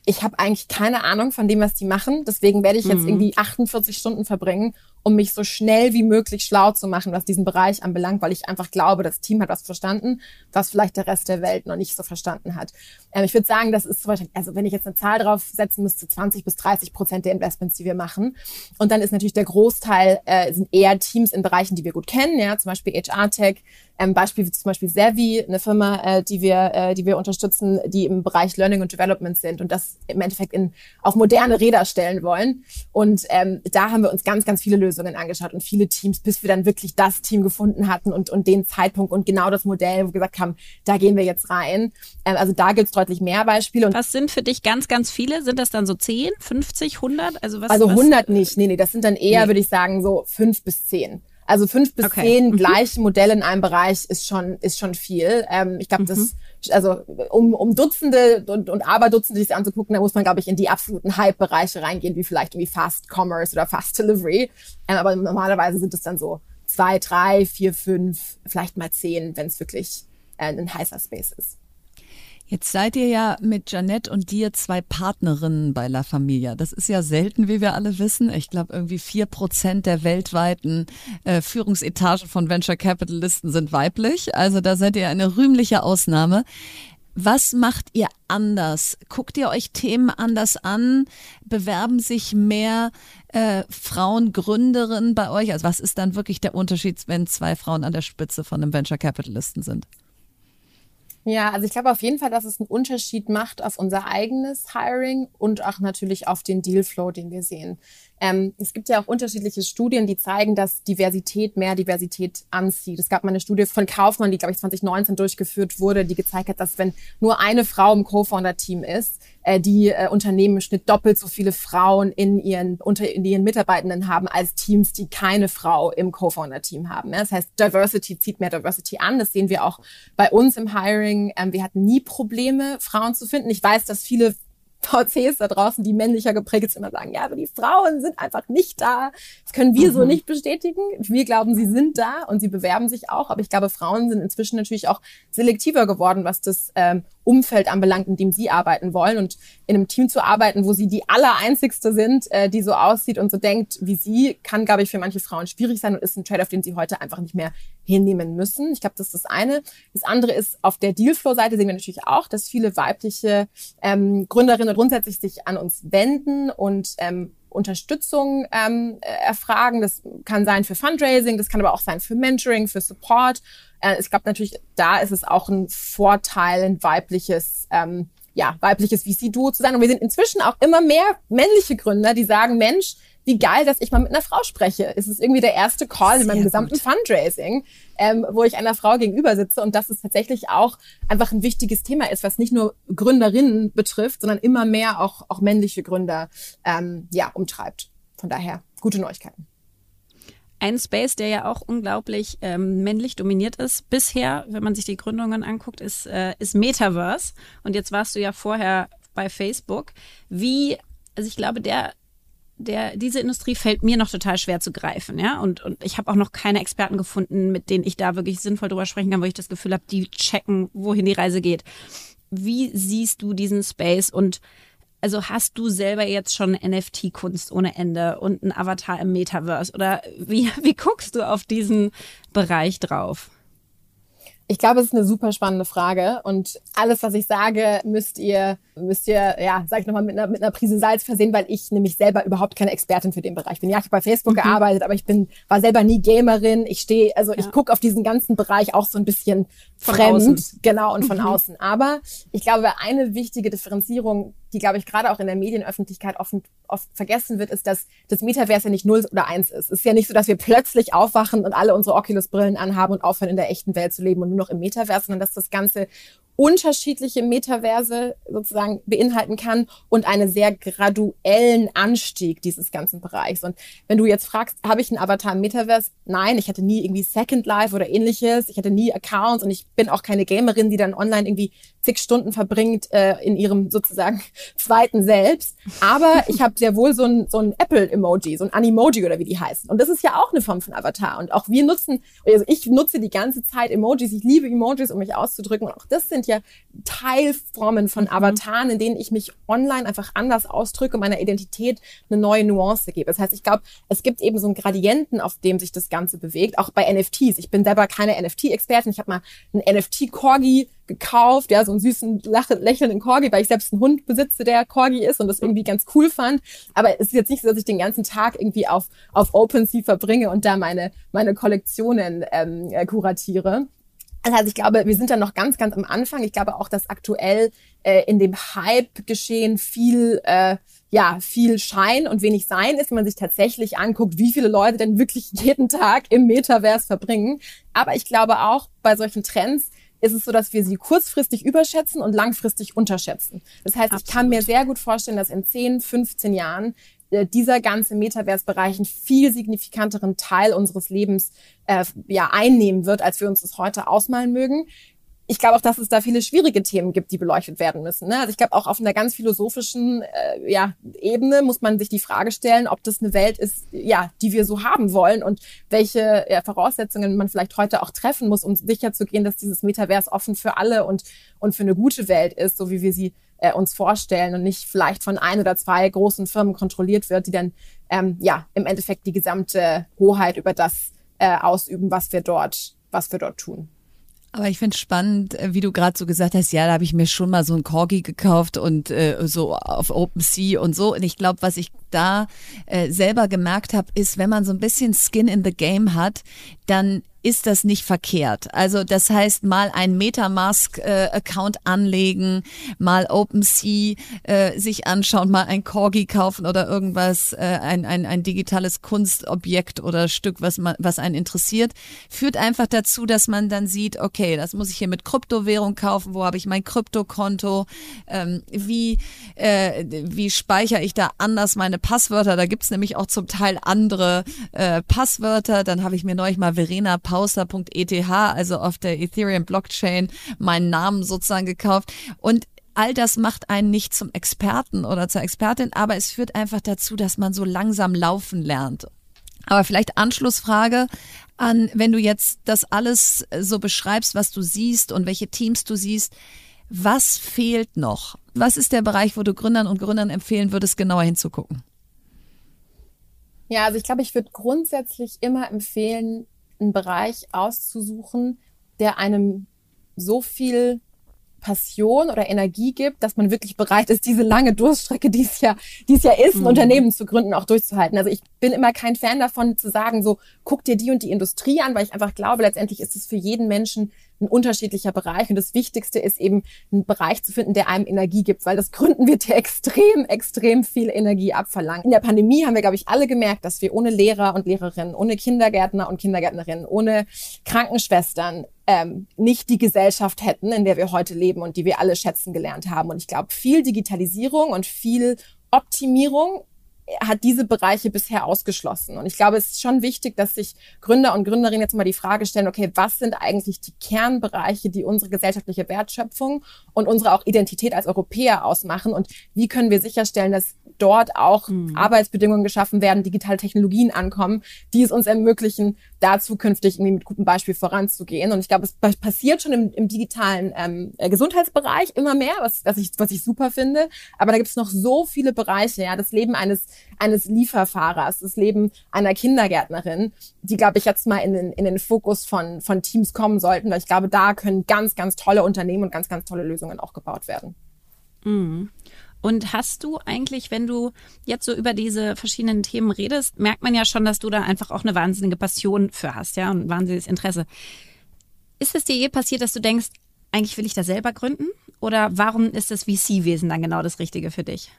ich habe eigentlich keine Ahnung von dem, was die machen. Deswegen werde ich jetzt mhm. irgendwie 48 Stunden verbringen, um mich so schnell wie möglich schlau zu machen, was diesen Bereich anbelangt, weil ich einfach glaube, das Team hat was verstanden, was vielleicht der Rest der Welt noch nicht so verstanden hat. Ähm, ich würde sagen, das ist zum Beispiel, also wenn ich jetzt eine Zahl draufsetzen müsste, 20 bis 30 Prozent der Investments, die wir machen. Und dann ist natürlich der Großteil, äh, sind eher Teams in Bereichen, die wir gut kennen, ja, zum Beispiel HR-Tech, ähm, Beispiel zum Beispiel Servi, eine Firma, äh, die wir, äh, die wir unterstützen, die im Bereich Learning und Development sind und das im Endeffekt in, auf moderne Räder stellen wollen. Und ähm, da haben wir uns ganz, ganz viele Lösungen angeschaut und viele Teams, bis wir dann wirklich das Team gefunden hatten und, und den Zeitpunkt und genau das Modell, wo wir gesagt haben, da gehen wir jetzt rein. Ähm, also da gibt es deutlich mehr Beispiele. Und was sind für dich ganz, ganz viele? Sind das dann so 10, 50, 100? Also, was, also 100 was? nicht, nee, nee, das sind dann eher, nee. würde ich sagen, so fünf bis zehn. Also fünf bis okay. zehn mhm. gleiche Modelle in einem Bereich ist schon, ist schon viel. Ähm, ich glaube, mhm. das, also um, um Dutzende und, und Aberdutzende sich anzugucken, da muss man, glaube ich, in die absoluten Hype-Bereiche reingehen, wie vielleicht irgendwie Fast Commerce oder Fast Delivery. Ähm, aber normalerweise sind es dann so zwei, drei, vier, fünf, vielleicht mal zehn, wenn es wirklich äh, ein heißer Space ist. Jetzt seid ihr ja mit Janette und dir zwei Partnerinnen bei La Familia. Das ist ja selten, wie wir alle wissen. Ich glaube, irgendwie vier Prozent der weltweiten äh, Führungsetagen von Venture Capitalisten sind weiblich. Also da seid ihr eine rühmliche Ausnahme. Was macht ihr anders? Guckt ihr euch Themen anders an? Bewerben sich mehr äh, Frauen Gründerinnen bei euch? Also was ist dann wirklich der Unterschied, wenn zwei Frauen an der Spitze von einem Venture Capitalisten sind? Ja, also ich glaube auf jeden Fall, dass es einen Unterschied macht auf unser eigenes Hiring und auch natürlich auf den Dealflow, den wir sehen. Ähm, es gibt ja auch unterschiedliche Studien, die zeigen, dass Diversität mehr Diversität anzieht. Es gab mal eine Studie von Kaufmann, die, glaube ich, 2019 durchgeführt wurde, die gezeigt hat, dass wenn nur eine Frau im Co-Founder-Team ist, äh, die äh, Unternehmen im Schnitt doppelt so viele Frauen in ihren, unter in ihren Mitarbeitenden haben, als Teams, die keine Frau im Co-Founder-Team haben. Ja? Das heißt, Diversity zieht mehr Diversity an. Das sehen wir auch bei uns im Hiring. Ähm, wir hatten nie Probleme, Frauen zu finden. Ich weiß, dass viele VCs da draußen, die männlicher geprägt sind, immer sagen, ja, aber die Frauen sind einfach nicht da. Das können wir mhm. so nicht bestätigen. Wir glauben, sie sind da und sie bewerben sich auch. Aber ich glaube, Frauen sind inzwischen natürlich auch selektiver geworden, was das ähm, Umfeld anbelangt, in dem sie arbeiten wollen. Und in einem Team zu arbeiten, wo sie die allereinzigste sind, äh, die so aussieht und so denkt wie sie, kann, glaube ich, für manche Frauen schwierig sein und ist ein Trade-off, den sie heute einfach nicht mehr hinnehmen müssen. Ich glaube, das ist das eine. Das andere ist, auf der Dealflow-Seite sehen wir natürlich auch, dass viele weibliche ähm, Gründerinnen grundsätzlich sich an uns wenden und ähm, Unterstützung ähm, erfragen. Das kann sein für Fundraising, das kann aber auch sein für Mentoring, für Support. Äh, ich glaube natürlich, da ist es auch ein Vorteil, ein weibliches, ähm, ja, weibliches VC-Duo zu sein. Und wir sind inzwischen auch immer mehr männliche Gründer, die sagen, Mensch, wie geil, dass ich mal mit einer Frau spreche. Es ist irgendwie der erste Call Sehr in meinem gesamten gut. Fundraising, ähm, wo ich einer Frau gegenüber sitze und dass es tatsächlich auch einfach ein wichtiges Thema ist, was nicht nur Gründerinnen betrifft, sondern immer mehr auch, auch männliche Gründer ähm, ja, umtreibt. Von daher gute Neuigkeiten. Ein Space, der ja auch unglaublich ähm, männlich dominiert ist, bisher, wenn man sich die Gründungen anguckt, ist, äh, ist Metaverse. Und jetzt warst du ja vorher bei Facebook. Wie, also ich glaube, der, der, diese Industrie fällt mir noch total schwer zu greifen, ja. Und, und ich habe auch noch keine Experten gefunden, mit denen ich da wirklich sinnvoll drüber sprechen kann, wo ich das Gefühl habe, die checken, wohin die Reise geht. Wie siehst du diesen Space und also hast du selber jetzt schon NFT-Kunst ohne Ende und ein Avatar im Metaverse? Oder wie, <laughs> wie guckst du auf diesen Bereich drauf? Ich glaube, es ist eine super spannende Frage und alles, was ich sage, müsst ihr, müsst ihr, ja, sag ich nochmal, mit einer, mit einer Prise Salz versehen, weil ich nämlich selber überhaupt keine Expertin für den Bereich bin. Ja, ich habe bei Facebook mhm. gearbeitet, aber ich bin, war selber nie Gamerin. Ich stehe, also ja. ich gucke auf diesen ganzen Bereich auch so ein bisschen von fremd, außen. genau, und von mhm. außen. Aber ich glaube, eine wichtige Differenzierung die, glaube ich, gerade auch in der Medienöffentlichkeit oft, oft vergessen wird, ist, dass das Metaverse ja nicht null oder eins ist. Es ist ja nicht so, dass wir plötzlich aufwachen und alle unsere Oculus-Brillen anhaben und aufhören, in der echten Welt zu leben und nur noch im Metaverse, sondern dass das Ganze unterschiedliche Metaverse sozusagen beinhalten kann und einen sehr graduellen Anstieg dieses ganzen Bereichs. Und wenn du jetzt fragst, habe ich einen Avatar im Metaverse? Nein, ich hatte nie irgendwie Second Life oder ähnliches. Ich hatte nie Accounts und ich bin auch keine Gamerin, die dann online irgendwie zig Stunden verbringt äh, in ihrem sozusagen <laughs> zweiten Selbst. Aber ich habe sehr wohl so ein, so ein Apple-Emoji, so ein Animoji oder wie die heißen. Und das ist ja auch eine Form von Avatar. Und auch wir nutzen, also ich nutze die ganze Zeit Emojis. Ich liebe Emojis, um mich auszudrücken. Und auch das sind ja Teilformen von mhm. Avataren, in denen ich mich online einfach anders ausdrücke, meiner Identität eine neue Nuance gebe. Das heißt, ich glaube, es gibt eben so einen Gradienten, auf dem sich das Ganze bewegt, auch bei NFTs. Ich bin selber keine NFT-Expertin. Ich habe mal einen NFT-Corgi gekauft, ja, so einen süßen, lächelnden Corgi, weil ich selbst einen Hund besitze, der Corgi ist und das irgendwie ganz cool fand. Aber es ist jetzt nicht so, dass ich den ganzen Tag irgendwie auf, auf OpenSea verbringe und da meine, meine Kollektionen ähm, äh, kuratiere. Also ich glaube, wir sind da noch ganz, ganz am Anfang. Ich glaube auch, dass aktuell äh, in dem Hype-Geschehen viel, äh, ja, viel Schein und wenig Sein ist, wenn man sich tatsächlich anguckt, wie viele Leute denn wirklich <laughs> jeden Tag im Metaverse verbringen. Aber ich glaube auch bei solchen Trends ist es so, dass wir sie kurzfristig überschätzen und langfristig unterschätzen. Das heißt, Absolut. ich kann mir sehr gut vorstellen, dass in 10, 15 Jahren dieser ganze Metaverse-Bereich einen viel signifikanteren Teil unseres Lebens äh, ja einnehmen wird, als wir uns das heute ausmalen mögen. Ich glaube auch, dass es da viele schwierige Themen gibt, die beleuchtet werden müssen. Ne? Also ich glaube auch auf einer ganz philosophischen äh, ja, Ebene muss man sich die Frage stellen, ob das eine Welt ist, ja, die wir so haben wollen und welche ja, Voraussetzungen man vielleicht heute auch treffen muss, um sicherzugehen, dass dieses Metaverse offen für alle und und für eine gute Welt ist, so wie wir sie äh, uns vorstellen und nicht vielleicht von ein oder zwei großen Firmen kontrolliert wird, die dann ähm, ja im Endeffekt die gesamte Hoheit über das äh, ausüben, was wir dort, was wir dort tun. Aber ich finde spannend, äh, wie du gerade so gesagt hast, ja, da habe ich mir schon mal so ein Corgi gekauft und äh, so auf OpenSea und so. Und ich glaube, was ich da äh, selber gemerkt habe, ist, wenn man so ein bisschen Skin in the Game hat, dann ist das nicht verkehrt. Also das heißt, mal ein Metamask-Account äh, anlegen, mal OpenSea äh, sich anschauen, mal ein Corgi kaufen oder irgendwas, äh, ein, ein, ein digitales Kunstobjekt oder Stück, was, man, was einen interessiert, führt einfach dazu, dass man dann sieht, okay, das muss ich hier mit Kryptowährung kaufen, wo habe ich mein Kryptokonto, ähm, wie, äh, wie speichere ich da anders meine Passwörter, da gibt's nämlich auch zum Teil andere äh, Passwörter, dann habe ich mir neulich mal Verena Paul Pauster.eth, also auf der Ethereum Blockchain, meinen Namen sozusagen gekauft. Und all das macht einen nicht zum Experten oder zur Expertin, aber es führt einfach dazu, dass man so langsam laufen lernt. Aber vielleicht Anschlussfrage an, wenn du jetzt das alles so beschreibst, was du siehst und welche Teams du siehst, was fehlt noch? Was ist der Bereich, wo du Gründern und Gründern empfehlen würdest, genauer hinzugucken? Ja, also ich glaube, ich würde grundsätzlich immer empfehlen, einen Bereich auszusuchen, der einem so viel Passion oder Energie gibt, dass man wirklich bereit ist, diese lange Durststrecke, die es ja, die es ja ist, ein mhm. Unternehmen zu gründen, auch durchzuhalten. Also ich bin immer kein Fan davon zu sagen, so guck dir die und die Industrie an, weil ich einfach glaube, letztendlich ist es für jeden Menschen ein unterschiedlicher Bereich. Und das Wichtigste ist eben, einen Bereich zu finden, der einem Energie gibt, weil das Gründen wird ja <laughs> extrem, extrem viel Energie abverlangen. In der Pandemie haben wir, glaube ich, alle gemerkt, dass wir ohne Lehrer und Lehrerinnen, ohne Kindergärtner und Kindergärtnerinnen, ohne Krankenschwestern ähm, nicht die Gesellschaft hätten, in der wir heute leben und die wir alle schätzen gelernt haben. Und ich glaube, viel Digitalisierung und viel Optimierung hat diese Bereiche bisher ausgeschlossen. Und ich glaube, es ist schon wichtig, dass sich Gründer und Gründerinnen jetzt mal die Frage stellen, okay, was sind eigentlich die Kernbereiche, die unsere gesellschaftliche Wertschöpfung und unsere auch Identität als Europäer ausmachen? Und wie können wir sicherstellen, dass dort auch mhm. Arbeitsbedingungen geschaffen werden, digitale Technologien ankommen, die es uns ermöglichen, da zukünftig irgendwie mit gutem Beispiel voranzugehen. Und ich glaube, es passiert schon im, im digitalen ähm, äh, Gesundheitsbereich immer mehr, was, was, ich, was ich super finde. Aber da gibt es noch so viele Bereiche, ja, das Leben eines, eines Lieferfahrers, das Leben einer Kindergärtnerin, die, glaube ich, jetzt mal in den, in den Fokus von, von Teams kommen sollten, weil ich glaube, da können ganz, ganz tolle Unternehmen und ganz, ganz tolle Lösungen auch gebaut werden. Mhm. Und hast du eigentlich, wenn du jetzt so über diese verschiedenen Themen redest, merkt man ja schon, dass du da einfach auch eine wahnsinnige Passion für hast, ja, und ein wahnsinniges Interesse. Ist es dir je passiert, dass du denkst, eigentlich will ich da selber gründen? Oder warum ist das VC-Wesen dann genau das Richtige für dich?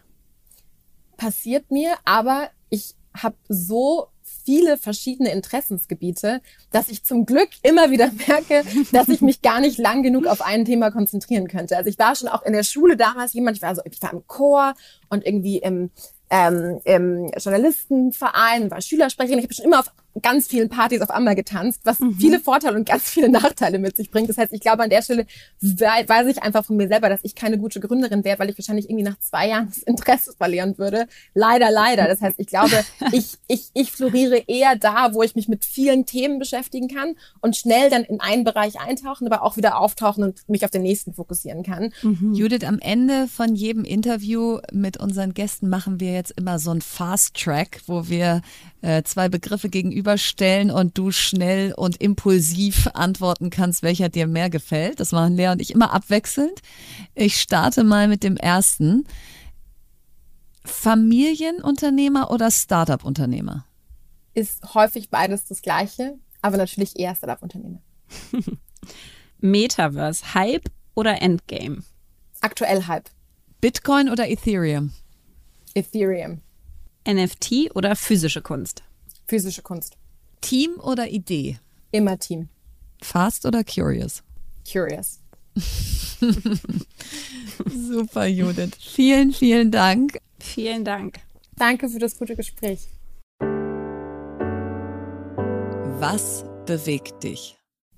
Passiert mir, aber ich habe so viele verschiedene Interessensgebiete, dass ich zum Glück immer wieder <laughs> merke, dass ich mich gar nicht lang genug auf ein Thema konzentrieren könnte. Also ich war schon auch in der Schule damals jemand, ich war so, ich war im Chor und irgendwie im ähm, im Journalistenverein, war Schülersprecherin. Ich habe schon immer auf ganz vielen Partys auf einmal getanzt, was mhm. viele Vorteile und ganz viele Nachteile mit sich bringt. Das heißt, ich glaube, an der Stelle weiß ich einfach von mir selber, dass ich keine gute Gründerin wäre, weil ich wahrscheinlich irgendwie nach zwei Jahren das Interesse verlieren würde. Leider, leider. Das heißt, ich glaube, <laughs> ich, ich, ich floriere eher da, wo ich mich mit vielen Themen beschäftigen kann und schnell dann in einen Bereich eintauchen, aber auch wieder auftauchen und mich auf den nächsten fokussieren kann. Mhm. Judith, am Ende von jedem Interview mit unseren Gästen machen wir jetzt immer so ein Fast Track, wo wir äh, zwei Begriffe gegenüberstellen und du schnell und impulsiv antworten kannst, welcher dir mehr gefällt. Das machen Lea und ich immer abwechselnd. Ich starte mal mit dem ersten. Familienunternehmer oder Startup-Unternehmer? Ist häufig beides das Gleiche, aber natürlich eher Startup-Unternehmer. <laughs> Metaverse, Hype oder Endgame? Aktuell Hype. Bitcoin oder Ethereum? Ethereum. NFT oder physische Kunst? Physische Kunst. Team oder Idee? Immer Team. Fast oder curious? Curious. <laughs> Super, Judith. Vielen, vielen Dank. Vielen Dank. Danke für das gute Gespräch. Was bewegt dich?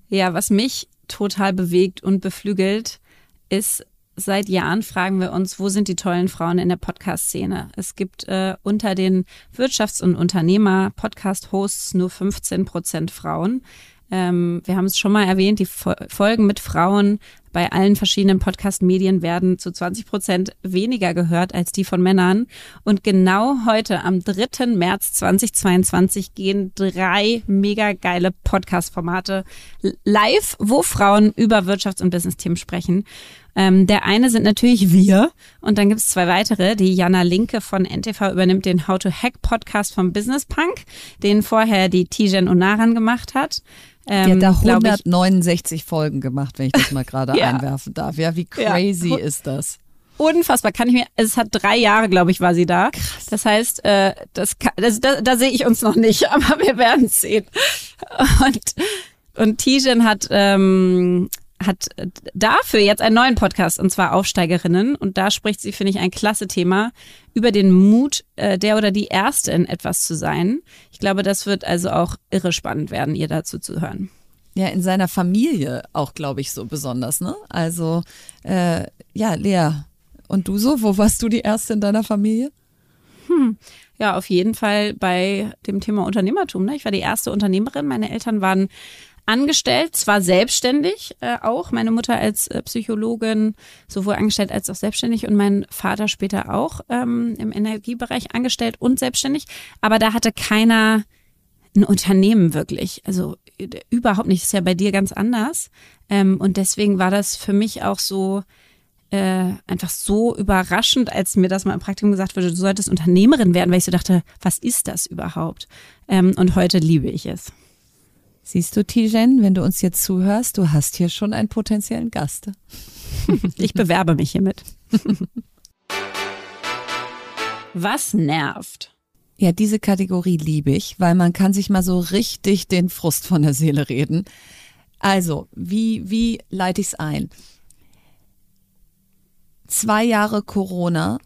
Ja, was mich total bewegt und beflügelt, ist seit Jahren fragen wir uns, wo sind die tollen Frauen in der Podcast-Szene? Es gibt äh, unter den Wirtschafts- und Unternehmer-Podcast-Hosts nur 15 Prozent Frauen. Ähm, wir haben es schon mal erwähnt, die Folgen mit Frauen bei allen verschiedenen Podcast-Medien werden zu 20 Prozent weniger gehört als die von Männern. Und genau heute, am 3. März 2022, gehen drei mega geile Podcast-Formate live, wo Frauen über Wirtschafts- und Business-Themen sprechen. Ähm, der eine sind natürlich wir und dann gibt es zwei weitere. Die Jana Linke von NTV übernimmt den How to Hack Podcast vom Business Punk, den vorher die Tijen Onaran gemacht hat. Ähm, die hat da 169 Folgen gemacht, wenn ich das mal gerade <laughs> ja. einwerfen darf. Ja, wie crazy ja. ist das? Unfassbar, kann ich mir, es hat drei Jahre, glaube ich, war sie da. Krass. Das heißt, äh, das, kann, das da, da sehe ich uns noch nicht, <laughs> aber wir werden es sehen. Und, und Tijen hat ähm, hat dafür jetzt einen neuen Podcast und zwar Aufsteigerinnen und da spricht sie, finde ich, ein klasse Thema über den Mut, äh, der oder die Erste in etwas zu sein. Ich glaube, das wird also auch irre spannend werden, ihr dazu zu hören. Ja, in seiner Familie auch, glaube ich, so besonders, ne? Also, äh, ja, Lea, und du so? Wo warst du die Erste in deiner Familie? Hm. Ja, auf jeden Fall bei dem Thema Unternehmertum. Ne? Ich war die erste Unternehmerin. Meine Eltern waren angestellt, zwar selbstständig äh, auch, meine Mutter als äh, Psychologin sowohl angestellt als auch selbstständig und mein Vater später auch ähm, im Energiebereich angestellt und selbstständig, aber da hatte keiner ein Unternehmen wirklich, also äh, überhaupt nicht, ist ja bei dir ganz anders. Ähm, und deswegen war das für mich auch so äh, einfach so überraschend, als mir das mal im Praktikum gesagt wurde, du solltest Unternehmerin werden, weil ich so dachte, was ist das überhaupt? Ähm, und heute liebe ich es. Siehst du, Tijen, wenn du uns jetzt zuhörst, du hast hier schon einen potenziellen Gast. <laughs> Ich bewerbe mich hiermit. Was nervt? Ja, diese Kategorie liebe ich, weil man kann sich mal so richtig den Frust von der Seele reden. Also, wie, wie leite ich es ein? Zwei Jahre Corona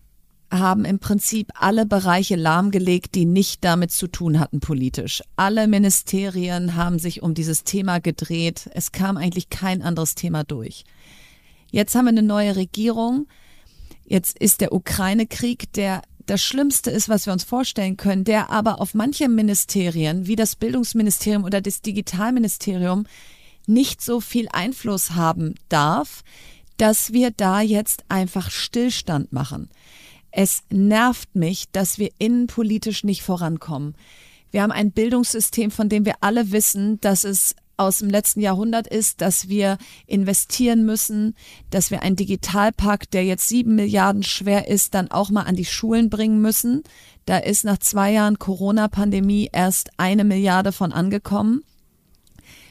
haben im Prinzip alle Bereiche lahmgelegt, die nicht damit zu tun hatten politisch. Alle Ministerien haben sich um dieses Thema gedreht. Es kam eigentlich kein anderes Thema durch. Jetzt haben wir eine neue Regierung. Jetzt ist der Ukraine-Krieg, der das Schlimmste ist, was wir uns vorstellen können, der aber auf manche Ministerien, wie das Bildungsministerium oder das Digitalministerium, nicht so viel Einfluss haben darf, dass wir da jetzt einfach Stillstand machen. Es nervt mich, dass wir innenpolitisch nicht vorankommen. Wir haben ein Bildungssystem, von dem wir alle wissen, dass es aus dem letzten Jahrhundert ist, dass wir investieren müssen, dass wir einen Digitalpakt, der jetzt sieben Milliarden schwer ist, dann auch mal an die Schulen bringen müssen. Da ist nach zwei Jahren Corona-Pandemie erst eine Milliarde von angekommen.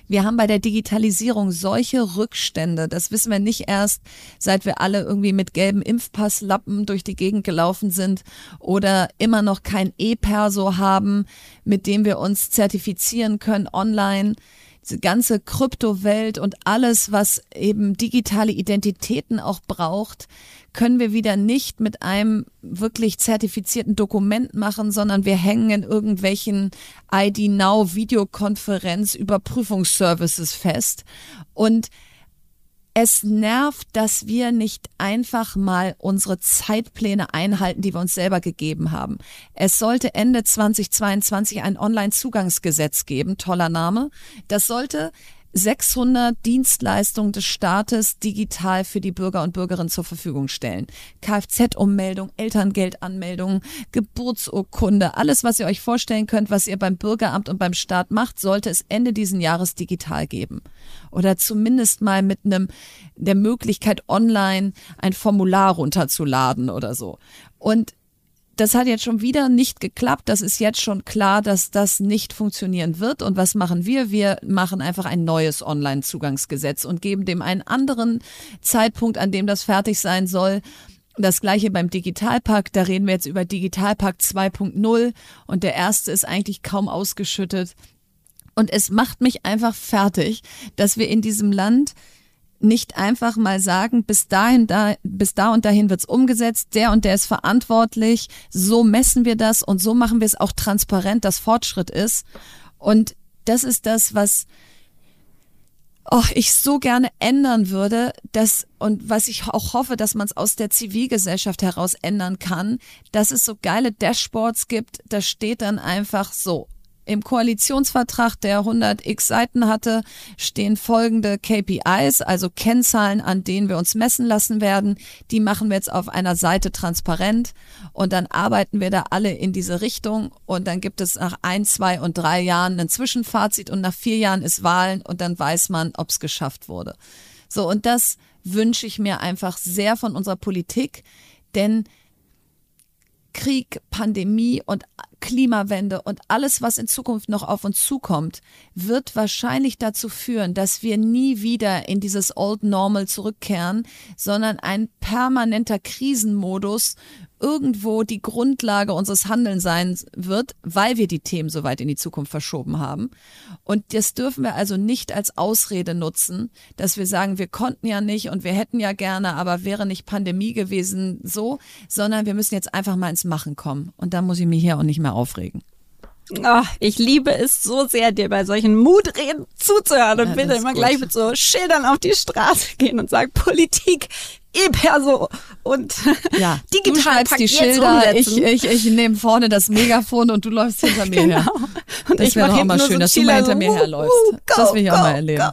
Wir haben bei der Digitalisierung solche Rückstände. Das wissen wir nicht erst, seit wir alle irgendwie mit gelben Impfpasslappen durch die Gegend gelaufen sind oder immer noch kein E-Perso haben, mit dem wir uns zertifizieren können online diese ganze Kryptowelt und alles, was eben digitale Identitäten auch braucht, können wir wieder nicht mit einem wirklich zertifizierten Dokument machen, sondern wir hängen in irgendwelchen ID Now Videokonferenz Überprüfungsservices fest und es nervt, dass wir nicht einfach mal unsere Zeitpläne einhalten, die wir uns selber gegeben haben. Es sollte Ende 2022 ein Online-Zugangsgesetz geben, toller Name. Das sollte 600 Dienstleistungen des Staates digital für die Bürger und Bürgerinnen zur Verfügung stellen. Kfz-Ummeldung, Elterngeldanmeldung, Geburtsurkunde, alles, was ihr euch vorstellen könnt, was ihr beim Bürgeramt und beim Staat macht, sollte es Ende diesen Jahres digital geben. Oder zumindest mal mit einem, der Möglichkeit online ein Formular runterzuladen oder so. Und das hat jetzt schon wieder nicht geklappt. Das ist jetzt schon klar, dass das nicht funktionieren wird. Und was machen wir? Wir machen einfach ein neues Online-Zugangsgesetz und geben dem einen anderen Zeitpunkt, an dem das fertig sein soll. Das gleiche beim Digitalpakt. Da reden wir jetzt über Digitalpakt 2.0 und der erste ist eigentlich kaum ausgeschüttet. Und es macht mich einfach fertig, dass wir in diesem Land nicht einfach mal sagen, bis dahin, da, bis da und dahin wird's umgesetzt, der und der ist verantwortlich, so messen wir das und so machen wir es auch transparent, dass Fortschritt ist. Und das ist das, was oh, ich so gerne ändern würde, dass, und was ich auch hoffe, dass man es aus der Zivilgesellschaft heraus ändern kann, dass es so geile Dashboards gibt, da steht dann einfach so, im Koalitionsvertrag, der 100 x Seiten hatte, stehen folgende KPIs, also Kennzahlen, an denen wir uns messen lassen werden. Die machen wir jetzt auf einer Seite transparent und dann arbeiten wir da alle in diese Richtung und dann gibt es nach ein, zwei und drei Jahren ein Zwischenfazit und nach vier Jahren ist Wahlen und dann weiß man, ob es geschafft wurde. So, und das wünsche ich mir einfach sehr von unserer Politik, denn Krieg, Pandemie und Klimawende und alles, was in Zukunft noch auf uns zukommt, wird wahrscheinlich dazu führen, dass wir nie wieder in dieses Old Normal zurückkehren, sondern ein permanenter Krisenmodus irgendwo die Grundlage unseres Handelns sein wird, weil wir die Themen so weit in die Zukunft verschoben haben. Und das dürfen wir also nicht als Ausrede nutzen, dass wir sagen, wir konnten ja nicht und wir hätten ja gerne, aber wäre nicht Pandemie gewesen so, sondern wir müssen jetzt einfach mal ins Machen kommen. Und da muss ich mich hier auch nicht mehr aufregen. Oh, ich liebe es so sehr, dir bei solchen Mutreden zuzuhören und ja, dann immer gut. gleich mit so Schildern auf die Straße gehen und sagen, Politik E-Perso und <laughs> ja, <laughs> digital. Du schreibst die Schilder, ich, ich, ich nehme vorne das Megafon und du läufst hinter mir genau. her. Und das wäre doch auch mal schön, so dass du mal hinter so, mir herläufst. Uh, go, das will ich auch mal erleben. Go.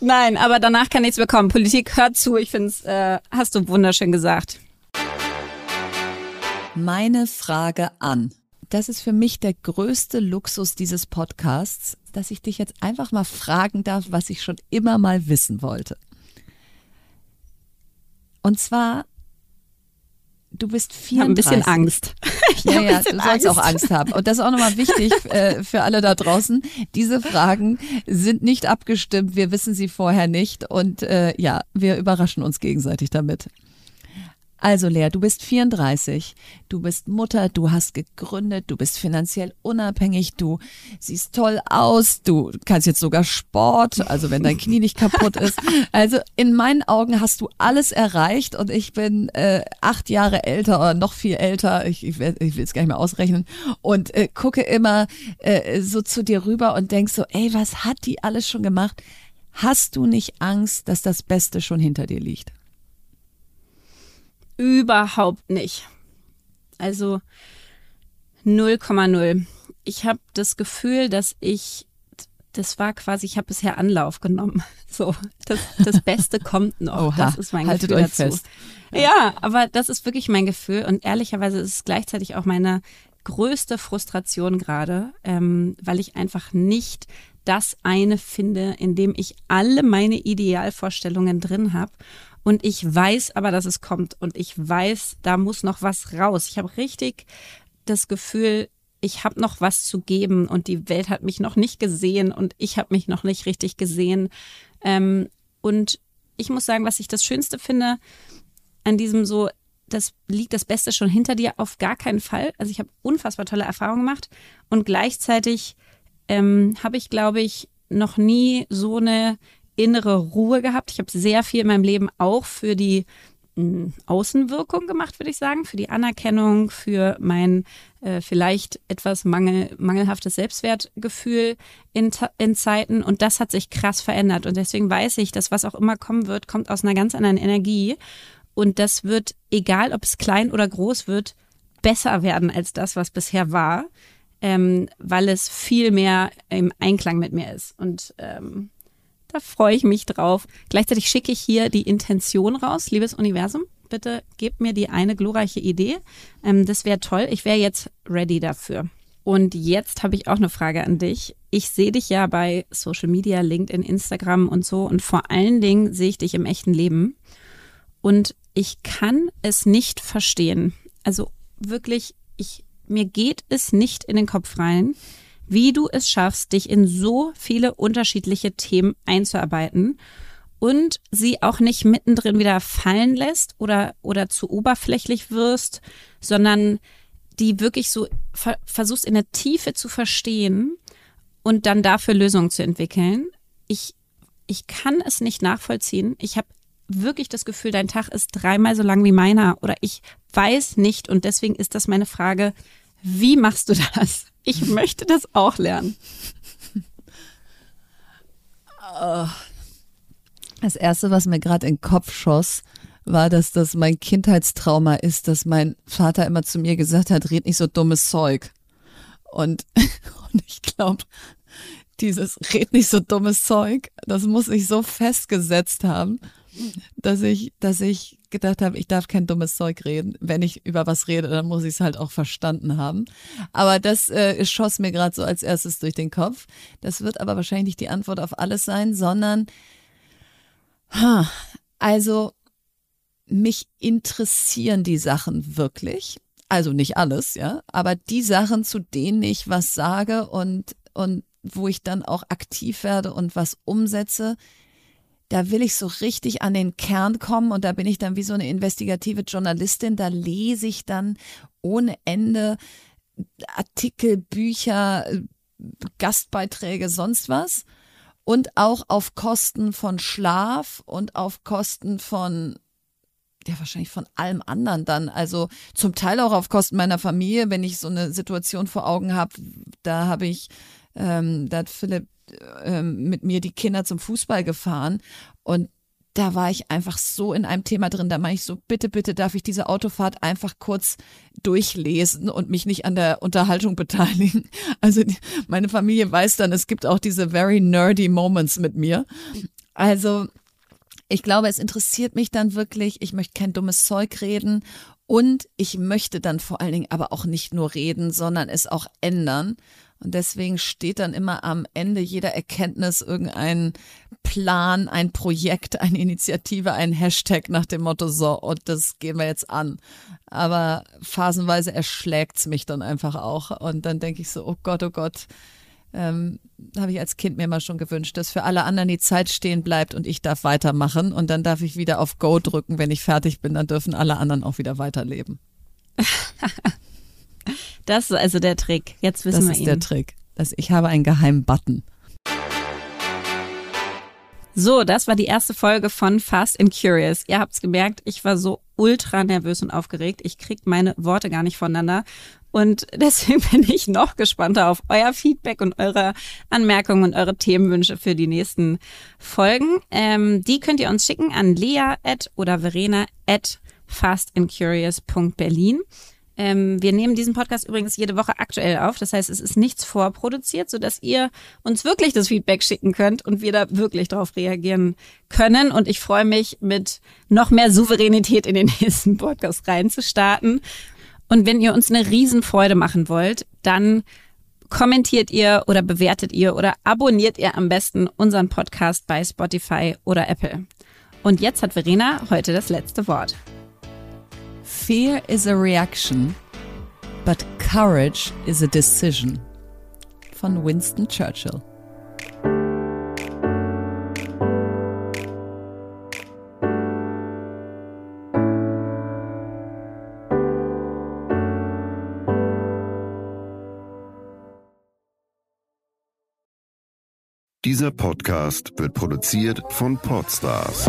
Nein, aber danach kann nichts mehr kommen. Politik hört zu. Ich finde es, äh, hast du wunderschön gesagt. Meine Frage an. Das ist für mich der größte Luxus dieses Podcasts, dass ich dich jetzt einfach mal fragen darf, was ich schon immer mal wissen wollte. Und zwar, du bist 34. Ich habe ein bisschen Angst. <laughs> Ja, ja, du sollst Angst. auch Angst haben. Und das ist auch nochmal wichtig <laughs> äh, für alle da draußen. Diese Fragen sind nicht abgestimmt. Wir wissen sie vorher nicht. Und äh, ja, wir überraschen uns gegenseitig damit. Also Lea, du bist 34, du bist Mutter, du hast gegründet, du bist finanziell unabhängig, du siehst toll aus, du kannst jetzt sogar Sport, also wenn dein Knie nicht kaputt ist. <laughs> Also in meinen Augen hast du alles erreicht und ich bin äh, acht Jahre älter oder noch viel älter, ich, ich, ich will es gar nicht mehr ausrechnen und äh, gucke immer äh, so zu dir rüber und denk so, ey, was hat die alles schon gemacht? Hast du nicht Angst, dass das Beste schon hinter dir liegt? Überhaupt nicht. Also 0,0. Ich habe das Gefühl, dass ich, das war quasi, ich habe bisher Anlauf genommen. <laughs> So, das, das Beste kommt noch. Oha, das ist mein haltet Gefühl euch dazu. Fest. Ja, aber das ist wirklich mein Gefühl und ehrlicherweise ist es gleichzeitig auch meine größte Frustration gerade, ähm, weil ich einfach nicht das eine finde, in dem ich alle meine Idealvorstellungen drin habe und ich weiß aber, dass es kommt. Und ich weiß, da muss noch was raus. Ich habe richtig das Gefühl, ich habe noch was zu geben und die Welt hat mich noch nicht gesehen und ich habe mich noch nicht richtig gesehen. Ähm, und ich muss sagen, was ich das Schönste finde an diesem so, das liegt das Beste schon hinter dir, auf gar keinen Fall. Also ich habe unfassbar tolle Erfahrungen gemacht und gleichzeitig ähm, habe ich, glaube ich, noch nie so eine innere Ruhe gehabt. Ich habe sehr viel in meinem Leben auch für die hm, Außenwirkung gemacht, würde ich sagen, für die Anerkennung, für mein äh, vielleicht etwas mangel, mangelhaftes Selbstwertgefühl in, in Zeiten. Und das hat sich krass verändert. Und deswegen weiß ich, dass was auch immer kommen wird, kommt aus einer ganz anderen Energie. Und das wird, egal ob es klein oder groß wird, besser werden als das, was bisher war, ähm, weil es viel mehr im Einklang mit mir ist. Und ähm, da freue ich mich drauf. Gleichzeitig schicke ich hier die Intention raus, liebes Universum. Bitte gebt mir die eine glorreiche Idee. Ähm, das wäre toll. Ich wäre jetzt ready dafür. Und jetzt habe ich auch eine Frage an dich. Ich sehe dich ja bei Social Media, LinkedIn, Instagram und so. Und vor allen Dingen sehe ich dich im echten Leben. Und ich kann es nicht verstehen. Also wirklich, ich, mir geht es nicht in den Kopf rein, wie du es schaffst, dich in so viele unterschiedliche Themen einzuarbeiten und sie auch nicht mittendrin wieder fallen lässt oder, oder zu oberflächlich wirst, sondern die wirklich so ver versuchst in der Tiefe zu verstehen und dann dafür Lösungen zu entwickeln. Ich, ich kann es nicht nachvollziehen. Ich habe wirklich das Gefühl, dein Tag ist dreimal so lang wie meiner oder ich weiß nicht und deswegen ist das meine Frage, wie machst du das? Ich möchte das auch lernen. Das erste, was mir gerade in den Kopf schoss, war, dass das mein Kindheitstrauma ist, dass mein Vater immer zu mir gesagt hat, red nicht so dummes Zeug. Und, <laughs> und ich glaube, dieses red nicht so dummes Zeug, das muss ich so festgesetzt haben, dass ich, dass ich gedacht habe, ich darf kein dummes Zeug reden. Wenn ich über was rede, dann muss ich es halt auch verstanden haben. Aber das äh, schoss mir gerade so als erstes durch den Kopf. Das wird aber wahrscheinlich nicht die Antwort auf alles sein, sondern ha, also mich interessieren die Sachen wirklich. Also nicht alles, ja, aber die Sachen, zu denen ich was sage und, und wo ich dann auch aktiv werde und was umsetze, da will ich so richtig an den Kern kommen und da bin ich dann wie so eine investigative Journalistin, da lese ich dann ohne Ende Artikel, Bücher, Gastbeiträge, sonst was. Und auch auf Kosten von Schlaf und auf Kosten von ja, wahrscheinlich von allem anderen dann. Also zum Teil auch auf Kosten meiner Familie, wenn ich so eine Situation vor Augen habe, da habe ich, ähm, da hat Philipp ähm, mit mir die Kinder zum Fußball gefahren und da war ich einfach so in einem Thema drin, da meine ich so, bitte, bitte darf ich diese Autofahrt einfach kurz durchlesen und mich nicht an der Unterhaltung beteiligen. <laughs> Also meine Familie weiß dann, es gibt auch diese very nerdy Moments mit mir. Also ich glaube, es interessiert mich dann wirklich, ich möchte kein dummes Zeug reden und ich möchte dann vor allen Dingen aber auch nicht nur reden, sondern es auch ändern. Und deswegen steht dann immer am Ende jeder Erkenntnis irgendein Plan, ein Projekt, eine Initiative, ein Hashtag nach dem Motto, so, und das gehen wir jetzt an. Aber phasenweise erschlägt's mich dann einfach auch. Und dann denke ich so, oh Gott, oh Gott, ähm, habe ich als Kind mir immer schon gewünscht, dass für alle anderen die Zeit stehen bleibt und ich darf weitermachen und dann darf ich wieder auf Go drücken, wenn ich fertig bin, dann dürfen alle anderen auch wieder weiterleben. <laughs> das ist also der Trick. Jetzt wissen das wir ihn. Das ist der Trick. Das, ich habe einen geheimen Button. So, das war die erste Folge von Fast and Curious. Ihr habt's gemerkt, ich war so ultra nervös und aufgeregt. Ich krieg meine Worte gar nicht voneinander. Und <laughs> deswegen bin ich noch gespannter auf euer Feedback und eure Anmerkungen und eure Themenwünsche für die nächsten Folgen. Ähm, die könnt ihr uns schicken an lea at oder verena at fastandcurious.berlin. Ähm, wir nehmen diesen Podcast übrigens jede Woche aktuell auf. Das heißt, es ist nichts vorproduziert, sodass ihr uns wirklich das Feedback schicken könnt und wir da wirklich darauf reagieren können. Und ich freue mich, mit noch mehr Souveränität in den <laughs> nächsten Podcast reinzustarten. Und wenn ihr uns eine Riesenfreude machen wollt, dann kommentiert ihr oder bewertet ihr oder abonniert ihr am besten unseren Podcast bei Spotify oder Apple. Und jetzt hat Verena heute das letzte Wort. Fear is a reaction, but courage is a decision. Von Winston Churchill. Dieser Podcast wird produziert von Podstars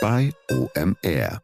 bei OMR.